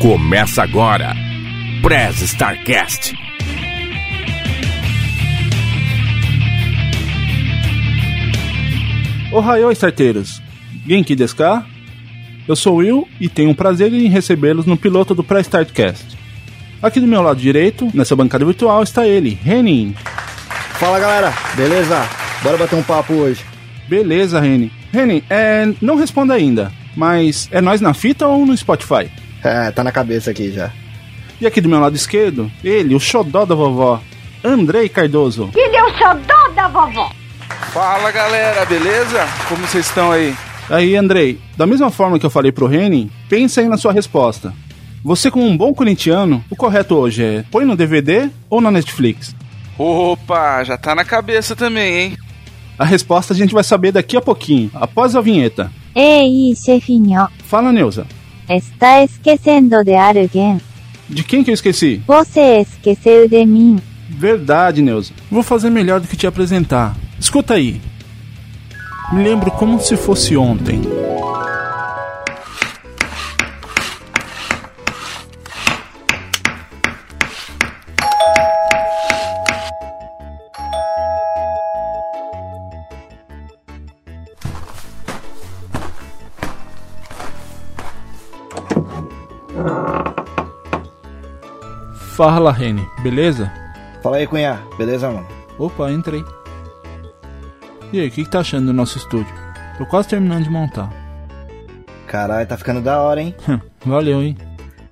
Começa agora. Press Starcast. Ohayou, starteiros! Genki desu ka? Eu sou o Will e tenho o prazer em recebê-los no piloto do Pré-Startcast. Aqui do meu lado direito, nessa bancada virtual, está ele, Renin. Fala galera, beleza? Bora bater um papo hoje. Beleza, Renin. Renin, é, não responda ainda, mas é nós na fita ou no Spotify? É, tá na cabeça aqui já. E aqui do meu lado esquerdo, ele, o xodó da vovó, Andrei Cardoso. Ele é o xodó da vovó. Fala galera, beleza? Como vocês estão aí? Aí, Andrei, da mesma forma que eu falei pro Renin, pensa aí na sua resposta. Você, como um bom corintiano, o correto hoje é põe no DVD ou na Netflix? Opa, já tá na cabeça também, hein? A resposta a gente vai saber daqui a pouquinho, após a vinheta. Ei, chefinho, Fala, Neuza. Está esquecendo de alguém. De quem que eu esqueci? Você esqueceu de mim. Verdade, Neuza. Vou fazer melhor do que te apresentar. Escuta aí. Me lembro como se fosse ontem. Fala, Reni, beleza? Fala aí, cunha, beleza, mano? Opa, entrei. E aí, o que, que tá achando do nosso estúdio? Tô quase terminando de montar. Caralho, tá ficando da hora, hein? Valeu, hein?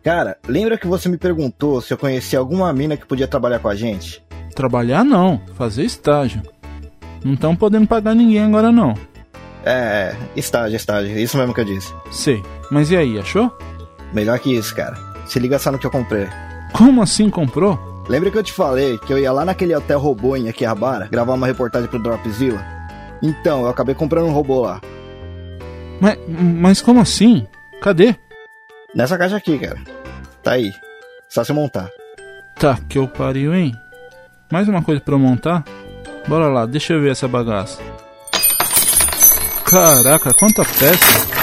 Cara, lembra que você me perguntou se eu conhecia alguma mina que podia trabalhar com a gente? Trabalhar não, fazer estágio. Não tão podendo pagar ninguém agora não. É, é, estágio, estágio, isso mesmo que eu disse. Sei, mas e aí, achou? Melhor que isso, cara. Se liga só no que eu comprei. Como assim comprou? Lembra que eu te falei que eu ia lá naquele hotel robô em Akihabara gravar uma reportagem pro Dropzilla? Então, eu acabei comprando um robô lá. Mas, mas como assim? Cadê? Nessa caixa aqui, cara. Tá aí. Só se montar. Tá, que eu pariu, hein? Mais uma coisa pra eu montar? Bora lá, deixa eu ver essa bagaça. Caraca, quanta peça!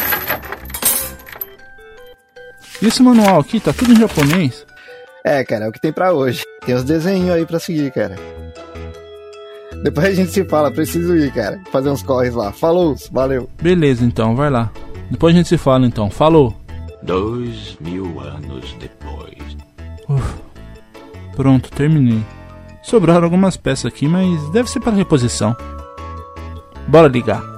E esse manual aqui tá tudo em japonês? É, cara, é o que tem pra hoje. Tem os desenhos aí pra seguir, cara. Depois a gente se fala, preciso ir, cara. Fazer uns corres lá. Falou, valeu. Beleza, então, vai lá. Depois a gente se fala, então. Falou! Dois mil anos depois. Uf, pronto, terminei. Sobraram algumas peças aqui, mas deve ser para reposição. Bora ligar.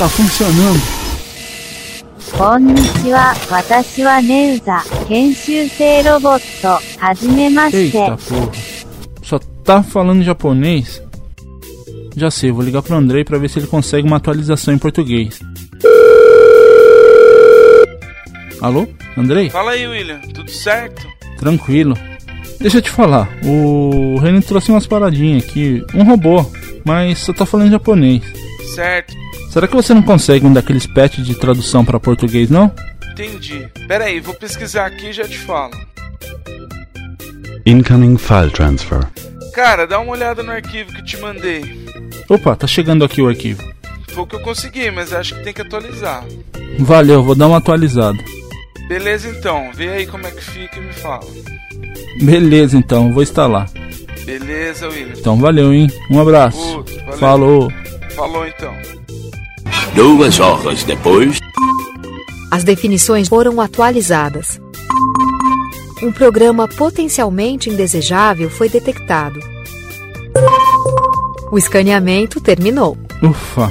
Tá funcionando. Eita porra, só tá falando japonês? Já sei, vou ligar pro Andrei pra ver se ele consegue uma atualização em português. Alô, Andrei? Fala aí, William, tudo certo? Tranquilo. Deixa eu te falar, o Renan trouxe umas paradinhas aqui, um robô, mas só tá falando japonês. Certo, Será que você não consegue um daqueles patches de tradução pra português, não? entendi. Pera aí, vou pesquisar aqui e já te falo. Incoming file transfer. Cara, dá uma olhada no arquivo que te mandei. Opa, tá chegando aqui o arquivo. Foi o que eu consegui, mas acho que tem que atualizar. Valeu, vou dar uma atualizada. Beleza então, vê aí como é que fica e me fala. Beleza então, vou instalar. Beleza, William. Então valeu, hein? Um abraço. Outro, valeu. Falou. Falou então. Duas horas depois. As definições foram atualizadas. Um programa potencialmente indesejável foi detectado. O escaneamento terminou. Ufa!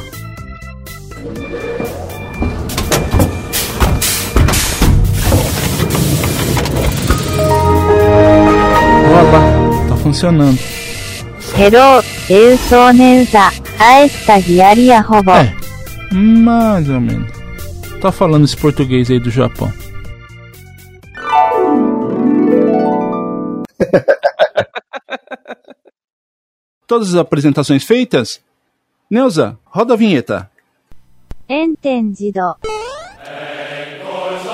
Opa! tá funcionando. Hello, eu sou Neuza, a estagiária robô. É. Mais ou menos. Tá falando esse português aí do Japão. Todas as apresentações feitas? Neuza, roda a vinheta. Entendido.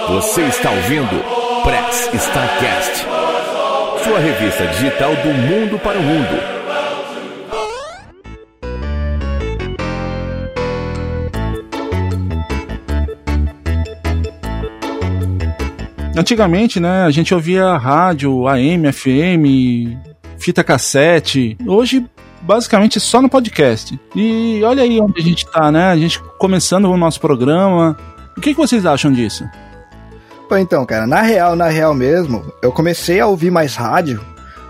Você está ouvindo Press Starcast, sua revista digital do mundo para o mundo. Antigamente, né, a gente ouvia rádio, AM, FM, fita cassete. Hoje, basicamente, só no podcast. E olha aí onde a gente tá, né? A gente começando o nosso programa. O que, que vocês acham disso? Pô, então, cara, na real, na real mesmo, eu comecei a ouvir mais rádio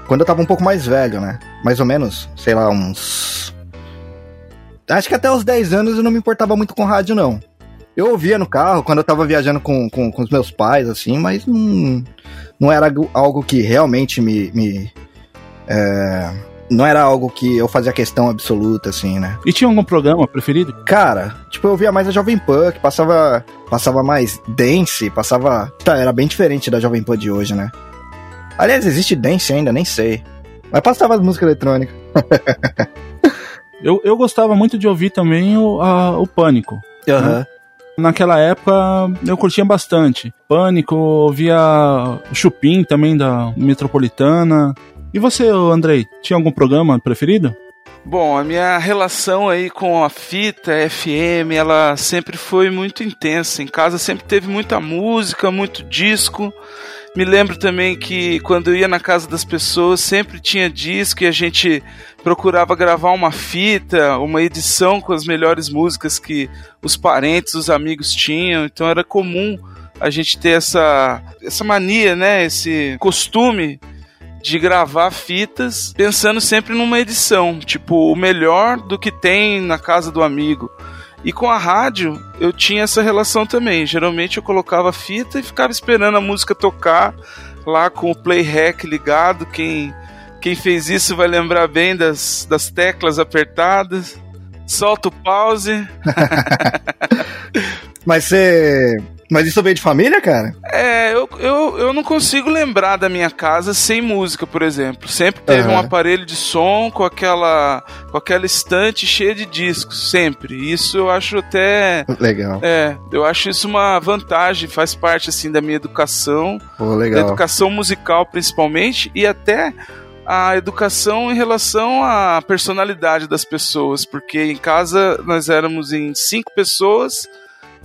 quando eu tava um pouco mais velho, né? Mais ou menos, sei lá, uns. Acho que até os 10 anos eu não me importava muito com rádio, não. Eu ouvia no carro quando eu tava viajando com, com, com os meus pais, assim, mas não, não era algo que realmente me. me é, não era algo que eu fazia questão absoluta, assim, né? E tinha algum programa preferido? Cara, tipo, eu ouvia mais a Jovem Pan, que passava, passava mais dance, passava. Tá, era bem diferente da Jovem Pan de hoje, né? Aliás, existe dance ainda, nem sei. Mas passava as músicas eletrônicas. eu, eu gostava muito de ouvir também o, a, o Pânico. Aham. Uhum. Naquela época eu curtia bastante. Pânico, ouvia Chupim também da Metropolitana. E você, Andrei, tinha algum programa preferido? Bom, a minha relação aí com a fita FM, ela sempre foi muito intensa. Em casa sempre teve muita música, muito disco. Me lembro também que quando eu ia na casa das pessoas sempre tinha disco e a gente procurava gravar uma fita, uma edição com as melhores músicas que os parentes, os amigos tinham. Então era comum a gente ter essa, essa mania, né? Esse costume de gravar fitas pensando sempre numa edição, tipo o melhor do que tem na casa do amigo. E com a rádio eu tinha essa relação também. Geralmente eu colocava fita e ficava esperando a música tocar lá com o play hack ligado. Quem, quem fez isso vai lembrar bem das, das teclas apertadas. Solta o pause. Mas você mas isso veio de família, cara? É, eu, eu, eu não consigo lembrar da minha casa sem música, por exemplo. Sempre teve uhum. um aparelho de som com aquela, com aquela estante cheia de discos, sempre. Isso eu acho até. Legal. É, eu acho isso uma vantagem, faz parte assim da minha educação. Pô, legal. Da educação musical, principalmente, e até a educação em relação à personalidade das pessoas, porque em casa nós éramos em cinco pessoas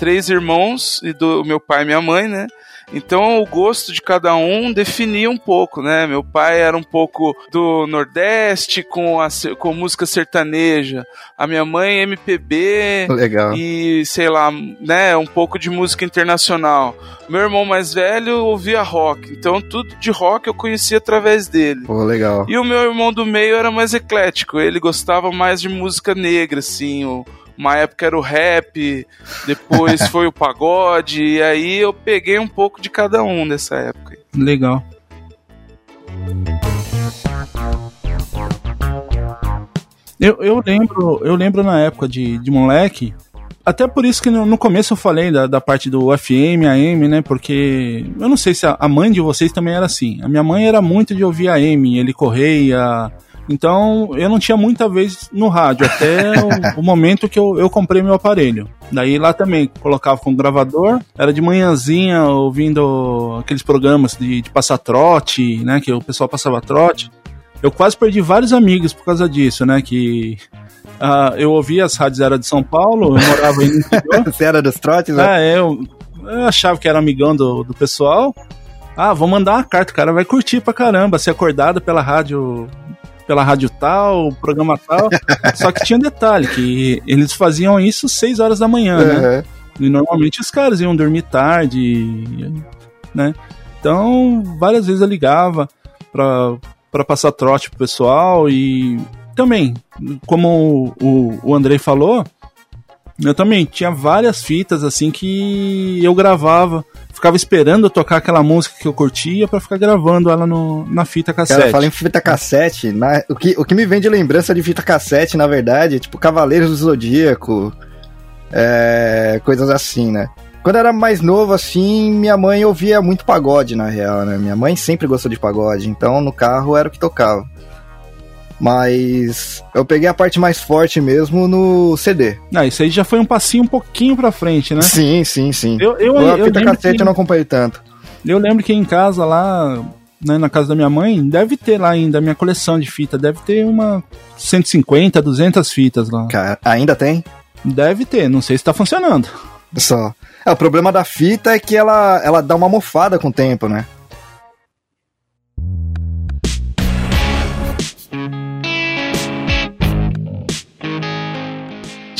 três irmãos e do meu pai e minha mãe, né? Então o gosto de cada um definia um pouco, né? Meu pai era um pouco do Nordeste com, a, com música sertaneja, a minha mãe MPB Legal. e sei lá, né? Um pouco de música internacional. Meu irmão mais velho ouvia rock, então tudo de rock eu conhecia através dele. Pô, legal. E o meu irmão do meio era mais eclético, ele gostava mais de música negra, assim, o uma época era o rap, depois foi o pagode, e aí eu peguei um pouco de cada um nessa época. Legal. Eu, eu lembro, eu lembro na época de, de moleque, até por isso que no, no começo eu falei da, da, parte do FM, AM, né? Porque eu não sei se a, a, mãe de vocês também era assim. A minha mãe era muito de ouvir AM, ele correia, então eu não tinha muita vez no rádio, até o, o, momento que eu, eu comprei meu aparelho. Daí lá também colocava com gravador, era de manhãzinha ouvindo aqueles programas de, de passar trote, né? Que o pessoal passava trote. Eu quase perdi vários amigos por causa disso, né? Que uh, eu ouvia as rádios era de São Paulo, eu morava aí no interior. Você era dos trotes, né? É, eu, eu achava que era amigão do, do pessoal. Ah, vou mandar uma carta, o cara vai curtir pra caramba, ser acordado pela rádio pela rádio tal, programa tal. só que tinha um detalhe, que eles faziam isso 6 horas da manhã, uhum. né? E normalmente os caras iam dormir tarde, né? Então, várias vezes eu ligava pra, pra passar trote pro pessoal e também, como o, o Andrei falou, eu também tinha várias fitas assim que eu gravava ficava esperando eu tocar aquela música que eu curtia para ficar gravando ela no, na fita cassete. Cara, fala em fita cassete, na, o, que, o que me vem de lembrança de fita cassete, na verdade, é tipo Cavaleiros do Zodíaco, é, coisas assim, né? Quando eu era mais novo, assim, minha mãe ouvia muito pagode, na real, né? Minha mãe sempre gostou de pagode, então no carro era o que tocava. Mas eu peguei a parte mais forte mesmo no CD. Ah, isso aí já foi um passinho um pouquinho pra frente, né? Sim, sim, sim. Eu, eu, a eu, fita lembro cassete que, eu não acompanhei tanto. eu lembro que em casa lá, né, na casa da minha mãe, deve ter lá ainda a minha coleção de fita, deve ter uma 150, 200 fitas lá. Cara, ainda tem? Deve ter, não sei se tá funcionando. Só. É, o problema da fita é que ela, ela dá uma mofada com o tempo, né?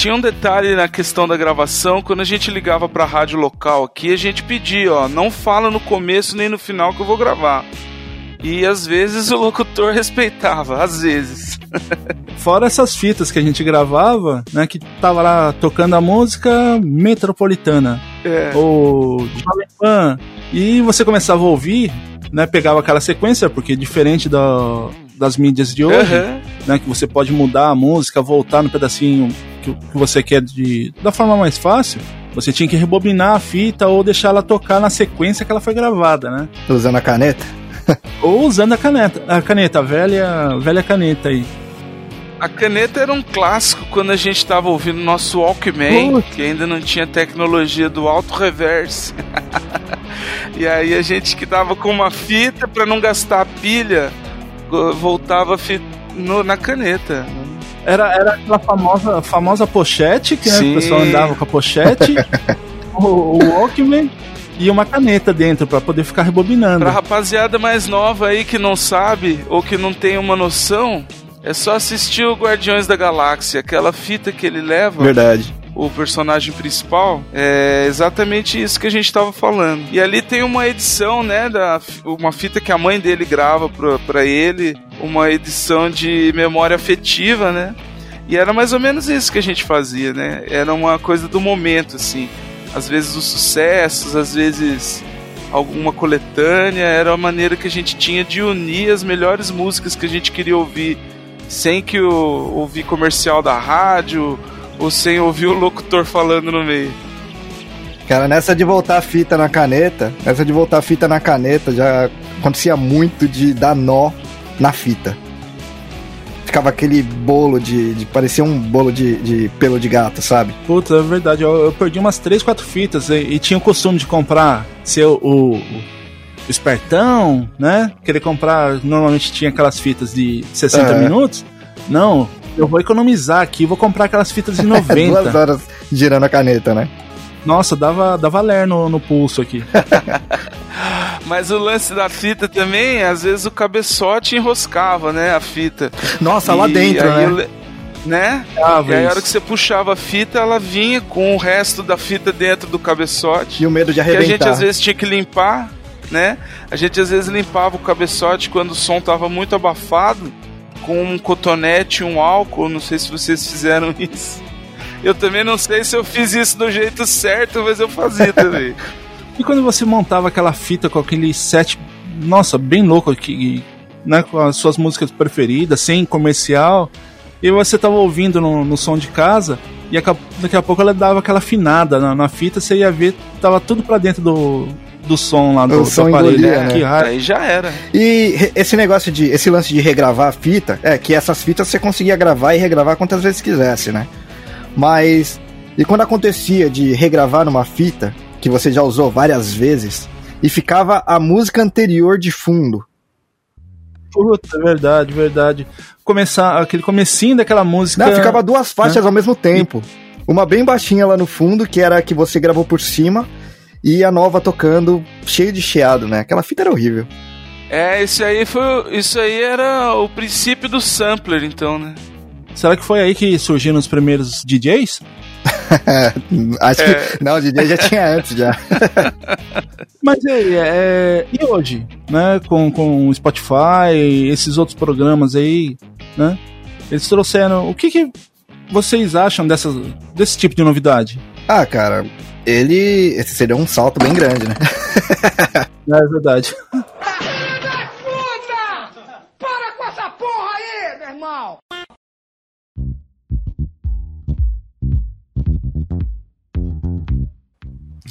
Tinha um detalhe na questão da gravação, quando a gente ligava pra rádio local aqui, a gente pedia, ó, não fala no começo nem no final que eu vou gravar. E às vezes o locutor respeitava, às vezes. Fora essas fitas que a gente gravava, né, que tava lá tocando a música metropolitana, É. ou Jovem Pan, e você começava a ouvir, né, pegava aquela sequência, porque diferente da, das mídias de hoje, Aham. né, que você pode mudar a música, voltar no pedacinho que, que você quer de, da forma mais fácil, você tinha que rebobinar a fita ou deixar ela tocar na sequência que ela foi gravada, né? Usando a caneta. Ou usando a caneta, a caneta, a velha, velha caneta aí. A caneta era um clássico quando a gente tava ouvindo nosso Walkman, Putz. que ainda não tinha tecnologia do auto reverse. e aí a gente que tava com uma fita para não gastar a pilha, voltava no- na caneta. Era, era aquela famosa, famosa pochete, que né, o pessoal andava com a pochete, o, o Walkman e uma caneta dentro pra poder ficar rebobinando. Pra rapaziada mais nova aí que não sabe ou que não tem uma noção, é só assistir o Guardiões da Galáxia, aquela fita que ele leva. Verdade. O personagem principal, é exatamente isso que a gente tava falando. E ali tem uma edição, né, da uma fita que a mãe dele grava pra ele, uma edição de memória afetiva, né? E era mais ou menos isso que a gente fazia, né? Era uma coisa do momento, assim. Às vezes os sucessos, às vezes alguma coletânea, era a maneira que a gente tinha de unir as melhores músicas que a gente queria ouvir, sem que o ouvir comercial da rádio ou sem ouvir o locutor falando no meio. Cara, nessa de voltar a fita na caneta, nessa de voltar a fita na caneta, já acontecia muito de dar nó na fita. Ficava aquele bolo de. de parecia um bolo de, de pelo de gato, sabe? Puta, é verdade. Eu, eu perdi umas 3, 4 fitas e, e tinha o costume de comprar ser o, o, o espertão, né? Querer comprar. Normalmente tinha aquelas fitas de 60 É. minutos. Não, eu vou economizar aqui, vou comprar aquelas fitas de Duas 90. horas girando a caneta, né? Nossa, dava, dava ler no, no pulso aqui. Mas o lance da fita também, às vezes o cabeçote enroscava, né, a fita. Nossa, lá E dentro, aí né? eu le- né? Ah, E aí a hora que você puxava a fita, ela vinha com o resto da fita dentro do cabeçote. E o medo de Que a gente arrebentar. às vezes tinha que limpar, né? A gente às vezes limpava o cabeçote quando o som tava muito abafado, com um cotonete, um álcool. Não sei se vocês fizeram isso. Eu também não sei se eu fiz isso do jeito certo, mas eu fazia também. E quando você montava aquela fita com aquele set, nossa, bem louco aqui, né, com as suas músicas preferidas, sem comercial, e você tava ouvindo no, no som de casa, e daqui a pouco ela dava aquela afinada na, na fita, você ia ver, tava tudo pra dentro do, do som lá do, O do som aparelho. engolia, né? Que raiva. Aí já era. E esse negócio de. Esse lance de regravar a fita, é que essas fitas você conseguia gravar e regravar quantas vezes quisesse, né? Mas. E quando acontecia de regravar numa fita, que você já usou várias vezes, e ficava a música anterior de fundo. Puta, é verdade, verdade. Começar, aquele comecinho daquela música. Não, ficava duas faixas ao mesmo tempo. Uma bem baixinha lá no fundo, que era a que você gravou por cima, e a nova tocando cheio de chiado, né? Aquela fita era horrível. É, isso aí foi. Isso aí era o princípio do sampler, então, né? Será que foi aí que surgiram os primeiros DJs? Acho É. que. Não, o DJ já tinha antes já. Mas e, aí, é, e hoje, né, com, com o Spotify, esses outros programas aí, né, eles trouxeram, o que, que vocês acham dessas, desse tipo de novidade? Ah, cara, ele. Esse seria um salto bem grande, né? É verdade. Para com essa porra aí, meu irmão!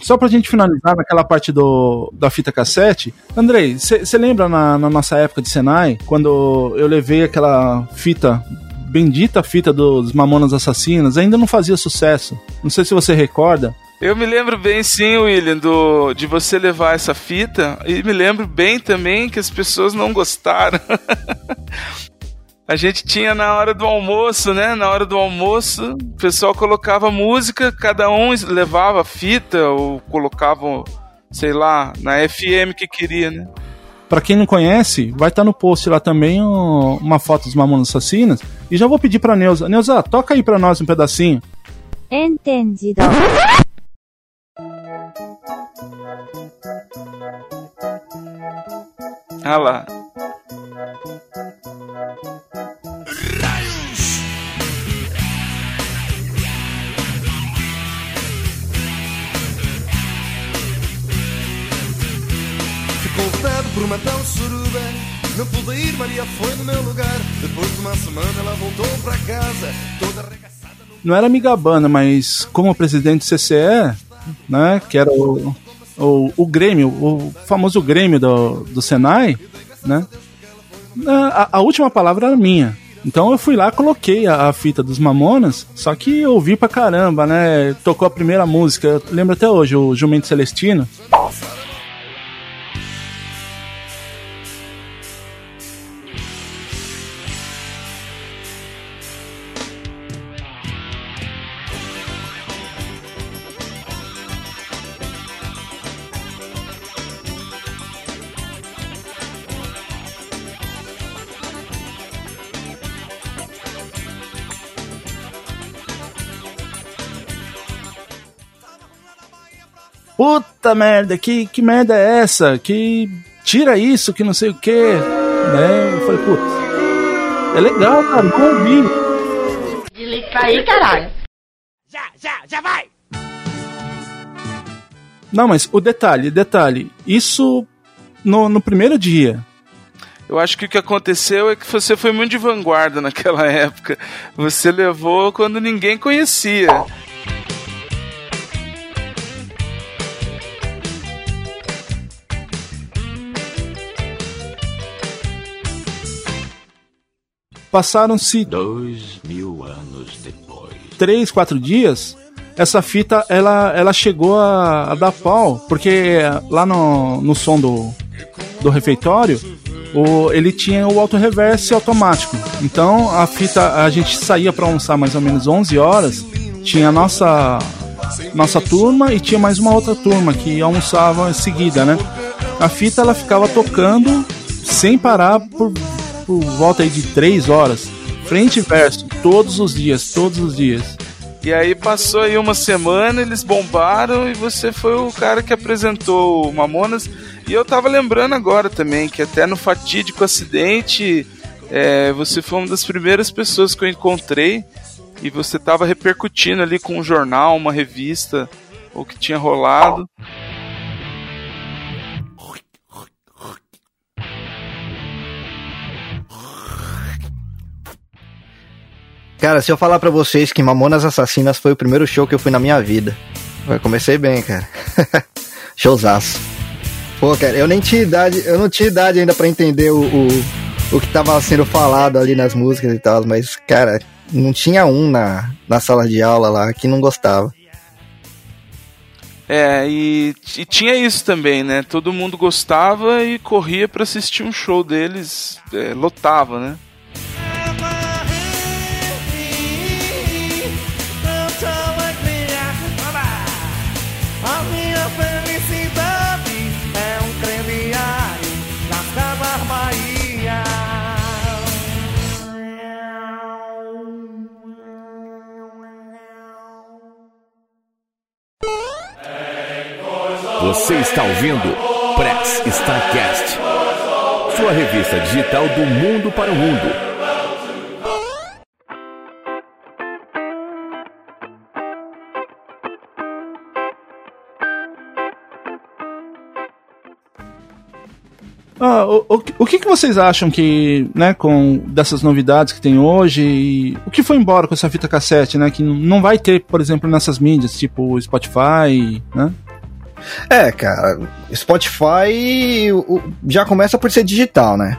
só pra gente finalizar naquela parte do, da fita cassete, Andrei, você lembra na, na nossa época de Senai, quando eu levei aquela fita bendita fita dos Mamonas Assassinas ainda não fazia sucesso. Não sei se você recorda. Eu me lembro bem, sim, William, do, de você levar essa fita, e me lembro bem também que as pessoas não gostaram. A gente tinha na hora do almoço, né? Na hora do almoço, o pessoal colocava música, cada um levava fita ou colocava, sei lá, na FM que queria, né? Para quem não conhece, vai estar tá no post lá também uma foto dos Mamonas Assassinas. E já vou pedir pra Neuza. Neuza, toca aí pra nós um pedacinho. Entendido. Ah lá. Maria foi no meu lugar Depois de uma semana ela voltou para casa Toda arregaçada no... Não era Migabana, mas como presidente do CCE né, que era o, o, o Grêmio, o famoso Grêmio do, do Senai, né, a, a última palavra era minha. Então eu fui lá, coloquei a, a, fita dos Mamonas, só que eu ouvi pra caramba, né? Tocou a primeira música, eu lembro até hoje, o Jumento Celestino. Puta merda, que, que merda é essa? Que tira isso, que não sei o que. Né? Eu falei, putz, é legal, cara, não ouvi. Desliga aí, caralho. Já, já, já vai! Não, mas o detalhe, detalhe, isso no, no primeiro dia. Eu acho que o que aconteceu é que você foi muito de vanguarda naquela época. Você levou quando ninguém conhecia. Passaram-se dois mil anos depois. Três, quatro dias. Essa fita ela, ela chegou a, a dar pau, porque lá no, no som do, do refeitório o, ele tinha o auto reverse automático. Então a fita a gente saía para almoçar mais ou menos 11 horas, tinha a nossa nossa turma e tinha mais uma outra turma que almoçava em seguida, né? A fita ela ficava tocando sem parar por por volta aí de três horas, frente e verso, todos os dias, todos os dias. E aí passou aí uma semana, eles bombaram e você foi o cara que apresentou o Mamonas. E eu tava lembrando agora também que até no fatídico acidente é, você foi uma das primeiras pessoas que eu encontrei e você tava repercutindo ali com um jornal, uma revista, o que tinha rolado. Cara, se eu falar para vocês que Mamonas Assassinas foi o primeiro show que eu fui na minha vida. Eu comecei bem, cara. Showzaço. Pô, cara, eu nem tinha idade, eu não tinha idade ainda para entender o, o, o que tava sendo falado ali nas músicas e tal, mas, cara, não tinha um na, na sala de aula lá que não gostava. É, e, e tinha isso também, né? Todo mundo gostava e corria para assistir um show deles, é, lotava, né? Você está ouvindo Press Starcast, sua revista digital do mundo para o mundo. Ah, o, o, o que, que vocês acham que, né, com dessas novidades que tem hoje, o que foi embora com essa fita cassete, né, que não vai ter, por exemplo, nessas mídias, tipo Spotify, né? É, cara, Spotify já começa por ser digital, né?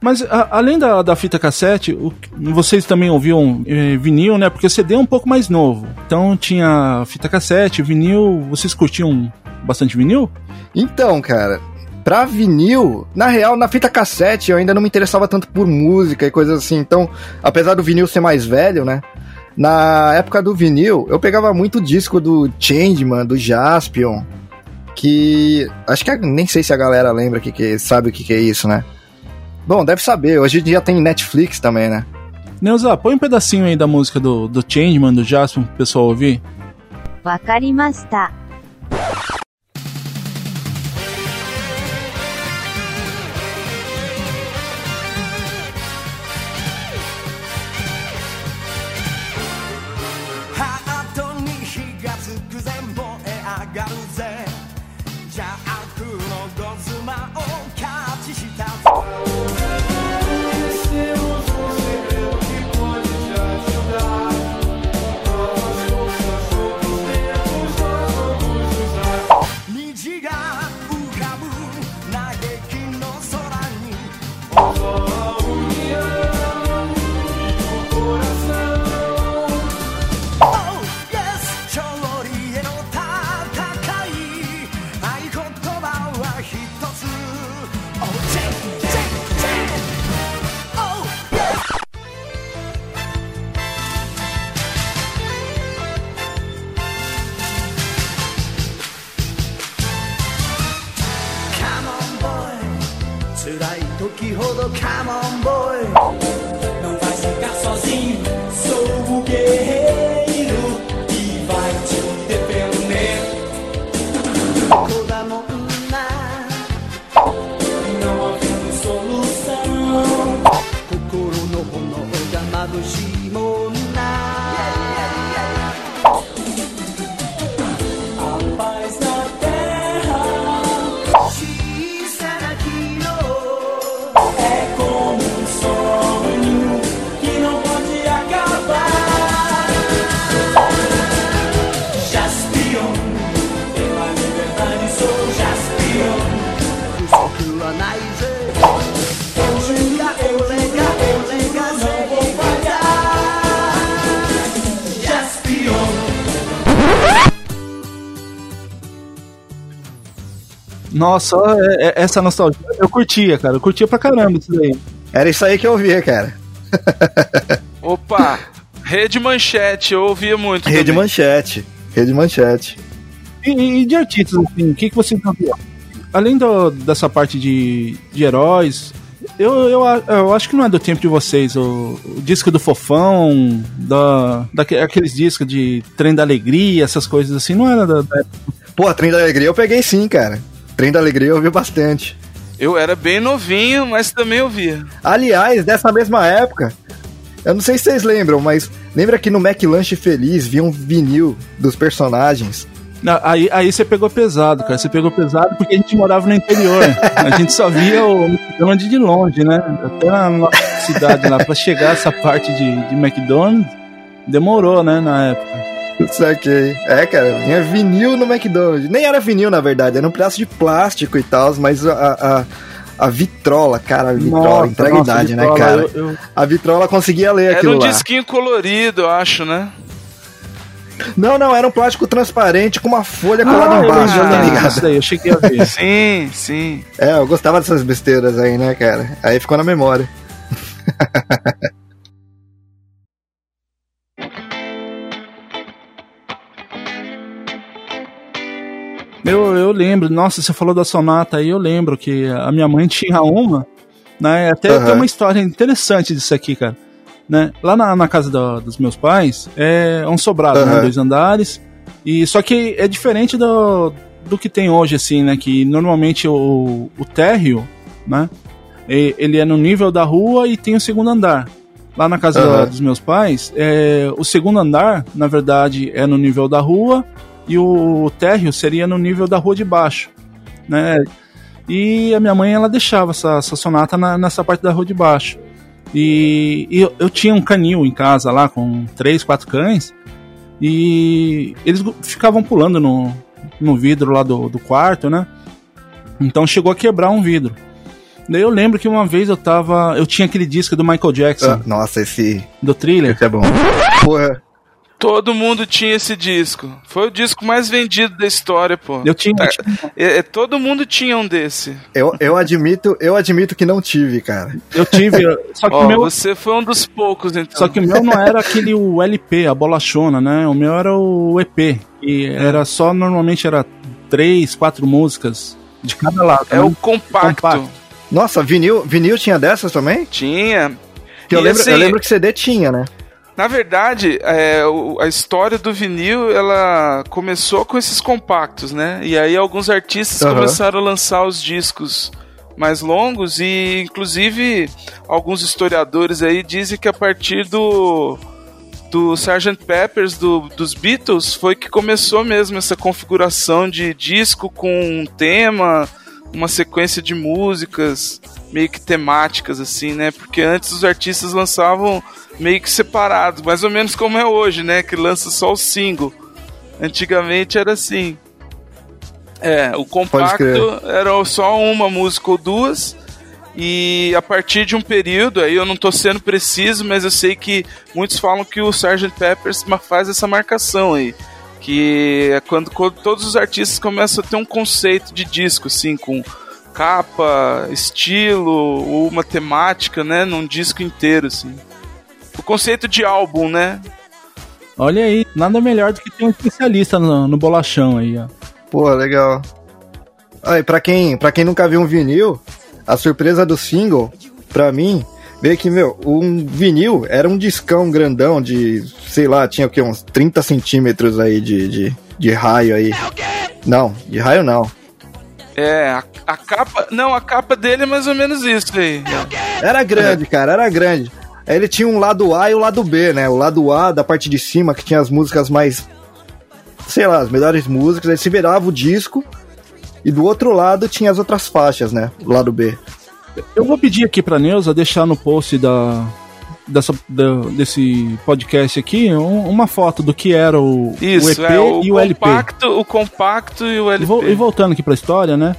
Mas a- além da, da fita cassete, o- vocês também ouviam eh, vinil, né? Porque o CD é um pouco mais novo. Então tinha fita cassete, vinil. Vocês curtiam bastante vinil? Então, cara, pra vinil, na real, na fita cassete eu ainda não me interessava tanto por música e coisas assim. Então, apesar do vinil ser mais velho, né? Na época do vinil, eu pegava muito disco do Changeman, do Jaspion, que acho que a- nem sei se a galera lembra que, que sabe o que, que é isso, né? Bom, deve saber. Hoje em dia tem Netflix também, né? Neuza, põe um pedacinho aí da música do, do Changeman, do Jasper, pro pessoal ouvir. わ amor. Nossa, é- é- essa nostalgia eu curtia, cara. Eu curtia pra caramba isso daí. Era isso aí que eu ouvia, cara. Opa, Rede Manchete, eu ouvia muito. Rede também. Manchete. Rede Manchete. E, e de artistas, assim, o que, que vocês ouviam? Além do- dessa parte de, de heróis, eu, eu, eu acho que não é do tempo de vocês. O, o disco do Fofão, da, daque- aqueles discos de Trem da Alegria, essas coisas assim, não era da, da Pô, Trem da Alegria eu peguei sim, cara. Trem da Alegria eu ouvi bastante. Eu era bem novinho, mas também ouvia. Aliás, dessa mesma época, eu não sei se vocês lembram, mas lembra que no McLanche Feliz vinha um vinil dos personagens? Não, Aí, aí você pegou pesado, cara. Você pegou pesado porque a gente morava no interior. A gente só via o McDonald's de longe, né? Até na nossa cidade lá, pra chegar essa parte de, de McDonald's, demorou, né, na época. Saquei. É, cara, vinha vinil no McDonald's. Nem era vinil, na verdade, era um pedaço de plástico e tal, mas a, a, a vitrola, cara, a vitrola, Nossa, entrega nossa, idade, né, vitrola, cara? eu- eu- A vitrola conseguia ler Era aquilo um lá. disquinho colorido, eu acho, né? Não, não, era um plástico transparente com uma folha colada Ah, eu embaixo, tá ligado? daí, eu cheguei a ver. Sim, sim. É, eu gostava dessas besteiras aí, né, cara? Aí ficou na memória. Eu, eu lembro, nossa, você falou da sonata aí, eu lembro que a minha mãe tinha uma, né? Até Aham. tem uma história interessante disso aqui, cara. Né? Lá na, na casa da- dos meus pais é um sobrado, né? Aham. Dois andares. E só que é diferente do, do que tem hoje, assim, né? Que normalmente o, o térreo, né? Ele é no nível da rua e tem o segundo andar. Lá na casa da- Aham. dos meus pais, é, o segundo andar, na verdade, é no nível da rua e o térreo seria no nível da rua de baixo, né? E a minha mãe ela deixava essa, essa sonata na- nessa parte da rua de baixo. E, e eu, eu tinha um canil em casa lá com três, quatro cães e eles ficavam pulando no, no vidro lá do, do quarto, né? Então chegou a quebrar um vidro. Daí eu lembro que uma vez eu tava. Eu tinha aquele disco do Michael Jackson, Ah, nossa, esse, do thriller. esse é bom. Porra, Todo mundo tinha esse disco. Foi o disco mais vendido da história, pô. Eu tinha. É, é, é, todo mundo tinha um desse. eu, eu admito, eu admito que não tive, cara. Eu tive. Só que Ó, o meu. você foi um dos poucos, então. Só que o meu não era aquele o LP, a bolachona, né? O meu era o EP. E era só, normalmente era três, quatro músicas de cada lado. é né? o compacto. compacto. Nossa, vinil, vinil tinha dessas também? Tinha. Que eu, lembro, assim, eu lembro que CD tinha, né? Na verdade, é, a história do vinil, ela começou com esses compactos, né? E aí alguns artistas Aham. começaram a lançar os discos mais longos e, inclusive, alguns historiadores aí dizem que a partir do do Sgt. Peppers do, dos Beatles foi que começou mesmo essa configuração de disco com um tema, uma sequência de músicas meio que temáticas assim, né? Porque antes os artistas lançavam meio que separados, mais ou menos como é hoje, né? Que lança só o single. Antigamente era assim. É, o compacto era só uma música ou duas. E a partir de um período, aí eu não tô sendo preciso, mas eu sei que muitos falam que o Sgt. Peppers faz essa marcação aí. Que é quando, quando todos os artistas começam a ter um conceito de disco, assim, com capa, estilo, ou uma temática, né? Num disco inteiro, assim. O conceito de álbum, né? Olha aí, nada melhor do que ter um especialista no, no bolachão aí, ó. Pô, legal. Aí, pra quem, pra quem nunca viu um vinil, a surpresa do single, pra mim, veio que, meu, um vinil era um discão grandão de, sei lá, tinha o quê? Uns 30 centímetros aí de, de, de raio aí. Não, de raio não. É, a, a capa. Não, a capa dele é mais ou menos isso aí. Era grande, cara, era grande. Aí ele tinha um lado A e o lado B, né? O lado A da parte de cima, que tinha as músicas mais. Sei lá, as melhores músicas. Aí se virava o disco. E do outro lado tinha as outras faixas, né? O lado B. Eu vou pedir aqui pra Neuza deixar no post da, dessa, da- desse podcast aqui um- uma foto do que era o, Isso, o EP é o e o LP. compacto, o compacto e o E, LP. vol- e voltando aqui pra história, né?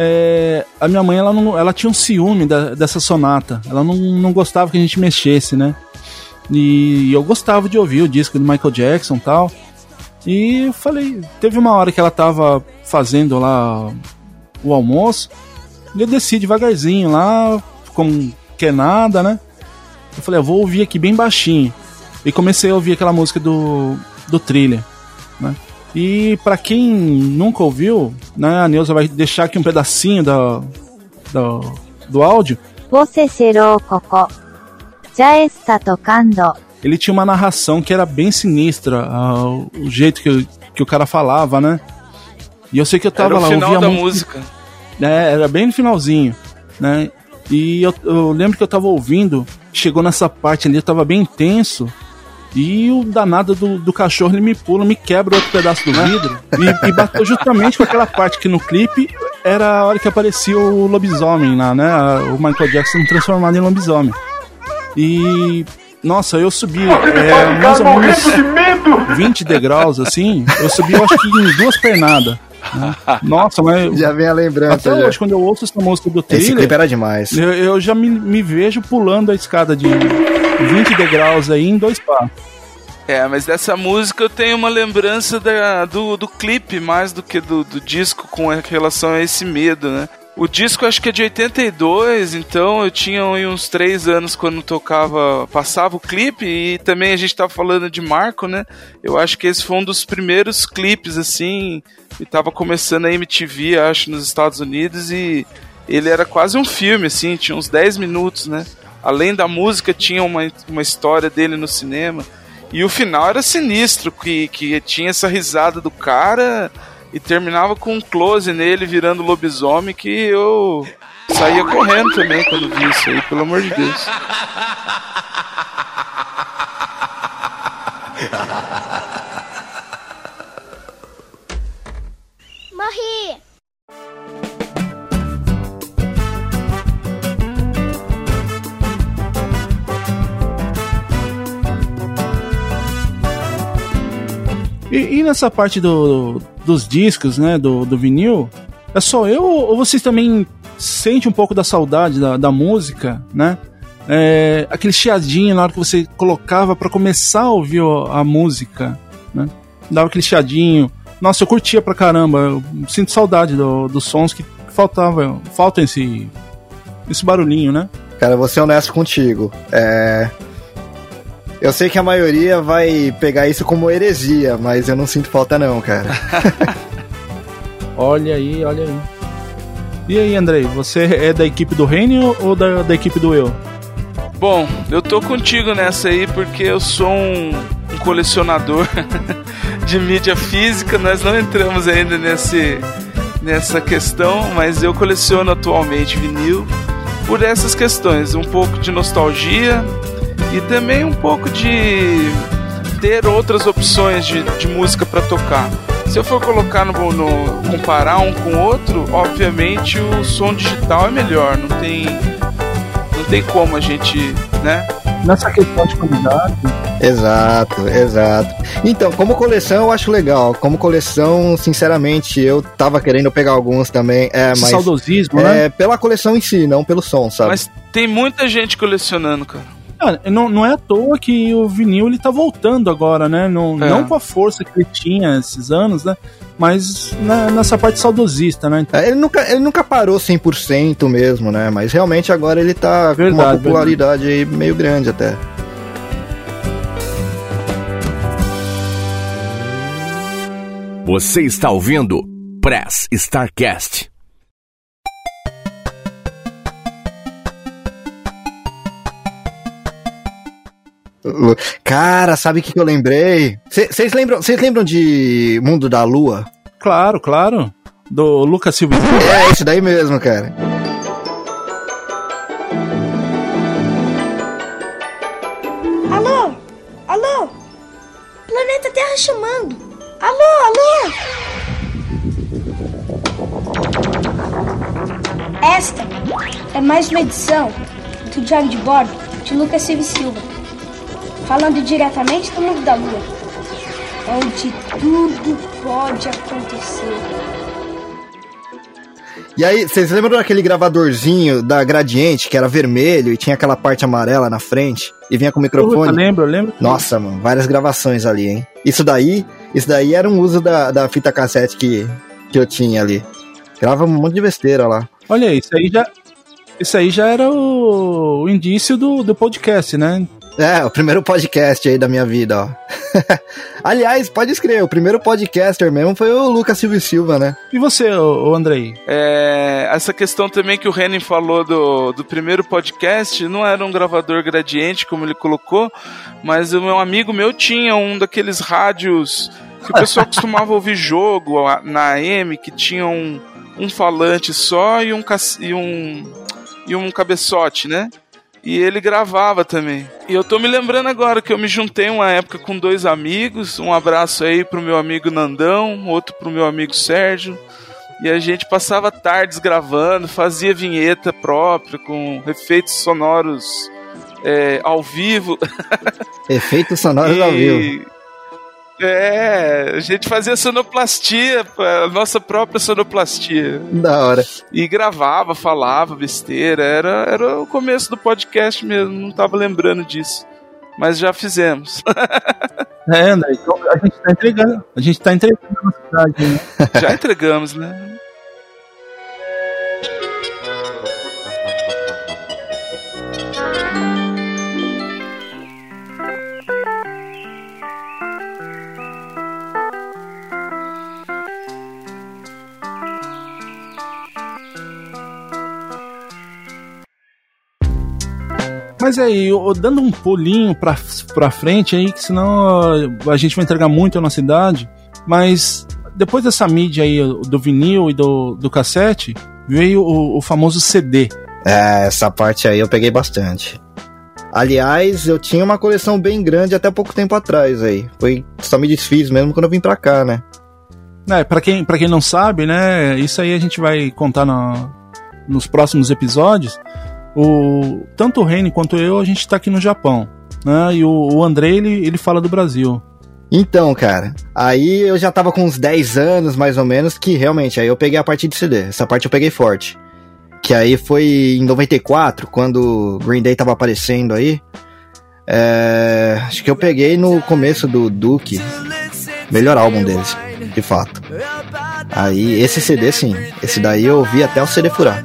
é, a minha mãe, ela, não, ela tinha um ciúme da- dessa sonata. Ela não, não gostava que a gente mexesse, né? E eu gostava de ouvir o disco do Michael Jackson e tal. E eu falei, teve uma hora que ela tava fazendo lá o almoço. Eu desci devagarzinho lá, como que é nada, né? Eu falei, eu vou ouvir aqui bem baixinho. E comecei a ouvir aquela música do, do trilha, né? E para quem nunca ouviu, né, a Neuza vai deixar aqui um pedacinho do do áudio. Você serou cocô. Já está tocando. Ele tinha uma narração que era bem sinistra, uh, o jeito que, que o cara falava, né? E eu sei que eu tava era lá ouvindo a música. música. É, era bem no finalzinho, né? E eu, eu lembro que eu tava ouvindo, chegou nessa parte ali, eu tava bem intenso. E o danado do, do cachorro, ele me pula, me quebra outro pedaço do vidro. e, e bateu justamente com aquela parte que no clipe era a hora que aparecia o lobisomem lá, né? O Michael Jackson transformado em lobisomem. E. Nossa, eu subi é, mais ou menos 20 degraus, assim. Eu subi, eu acho que em duas pernadas. Né? Nossa, mas Já vem a lembrança. até já. hoje, quando eu ouço essa música do Esse clipe era demais. eu, eu já me, me vejo pulando a escada de 20 degraus aí em dois passos. É, mas dessa música eu tenho uma lembrança da- do, do clipe mais do que do, do disco com relação a esse medo, né? O disco acho que é de 82, então eu tinha uns 3 anos quando tocava, passava o clipe e também a gente tava falando de Marco, né? Eu acho que esse foi um dos primeiros clipes assim, e tava começando a MTV, acho, nos Estados Unidos e ele era quase um filme assim, tinha uns 10 minutos, né? Além da música, tinha uma, uma história dele no cinema. E o final era sinistro, que, que tinha essa risada do cara e terminava com um close nele virando lobisomem que eu saía correndo também quando vi isso aí, pelo amor de Deus. Morri! E, e nessa parte do, dos discos, né, do, do vinil, é só eu ou vocês também sentem um pouco da saudade da, da música, né? É, aquele chiadinho na hora que você colocava para começar a ouvir a música, né? Dava aquele chiadinho. Nossa, eu curtia pra caramba. Eu sinto saudade do, dos sons que faltava, falta esse esse barulhinho, né? Cara, vou ser honesto contigo. É... Eu sei que a maioria vai pegar isso como heresia, mas eu não sinto falta não, cara. olha aí, olha aí. E aí, Andrei, você é da equipe do Reino ou da, da equipe do Eu? Bom, eu tô contigo nessa aí porque eu sou um, um colecionador de mídia física. Nós não entramos ainda nesse, nessa questão, mas eu coleciono atualmente vinil por essas questões, um pouco de nostalgia e também um pouco de ter outras opções de, de música para tocar. Se eu for colocar no, no, comparar um com o outro, obviamente o som digital é melhor, não tem não tem como a gente, né? Nessa questão de qualidade. Exato, exato. Então, como coleção eu acho legal. Como coleção, sinceramente, eu tava querendo pegar alguns também. É, mas, saudosismo, é, né? Pela coleção em si, não pelo som, sabe? Mas tem muita gente colecionando, cara. Não, não é à toa que o vinil ele tá voltando agora, né? Não, é. não com a força que ele tinha esses anos, né? Mas na, nessa parte saudosista, né? Então... É, ele, nunca, ele nunca parou 100% mesmo, né? Mas realmente agora ele tá verdade, com uma popularidade aí meio grande até. Você está ouvindo Press Starcast. Cara, sabe o que, que eu lembrei? Vocês lembram, lembram de Mundo da Lua? Claro, claro. Do Lucas Silva. É, esse daí mesmo, cara. Alô? Alô? Planeta Terra chamando. Alô, alô? Esta é mais uma edição do Diário de Bordo de Lucas Silva Silva falando diretamente do mundo da lua, onde tudo pode acontecer. E aí, vocês lembram daquele gravadorzinho da Gradiente, que era vermelho e tinha aquela parte amarela na frente? E vinha com o microfone? Eu lembro, eu lembro. Nossa, mano, várias gravações ali, hein? Isso daí, isso daí era um uso da, da fita cassete que, que eu tinha ali. Grava um monte de besteira lá. Olha, isso aí já, isso aí já era o, o indício do, do podcast, né? É, o primeiro podcast aí da minha vida, ó. Aliás, pode escrever, o primeiro podcaster mesmo foi o Lucas Silva Silva, né? E você, o Andrei? É, essa questão também que o Renan falou do, do primeiro podcast, não era um gravador gradiente, como ele colocou, mas o meu amigo meu tinha um daqueles rádios que o pessoal costumava ouvir jogo na AM, que tinha um, um falante só e um, e um, e um cabeçote, né? E ele gravava também. E eu tô me lembrando agora que eu me juntei uma época com dois amigos. Um abraço aí pro meu amigo Nandão, outro pro meu amigo Sérgio. E a gente passava tardes gravando, fazia vinheta própria, com efeitos sonoros é, ao vivo. Efeitos sonoros e... ao vivo. É, a gente fazia sonoplastia, a nossa própria sonoplastia. Da hora. E gravava, falava besteira. Era, era o começo do podcast mesmo, não tava lembrando disso. Mas já fizemos. é, André, então a gente tá entregando. A gente tá entregando a cidade, né? Já entregamos, né? Mas aí, dando um pulinho pra, pra frente aí, que senão a gente vai entregar muito a nossa idade. Mas depois dessa mídia aí, do vinil e do, do cassete, veio o, o famoso CD. É, essa parte aí eu peguei bastante. Aliás, eu tinha uma coleção bem grande até pouco tempo atrás aí. Foi só me desfiz mesmo quando eu vim pra cá, né? É, pra quem, pra quem não sabe, né? Isso aí a gente vai contar no, nos próximos episódios o tanto o Reni quanto eu, a gente está aqui no Japão, né? E o, o André, ele, ele fala do Brasil. Então, cara, aí eu já tava com uns 10 anos, mais ou menos, que realmente, aí eu peguei a parte de CD. Essa parte eu peguei forte. Que aí foi em 94, quando Green Day tava aparecendo aí. É, acho que eu peguei no começo do Duke. Melhor álbum deles, de fato. Aí, esse CD, sim. Esse daí eu ouvi até o CD furar.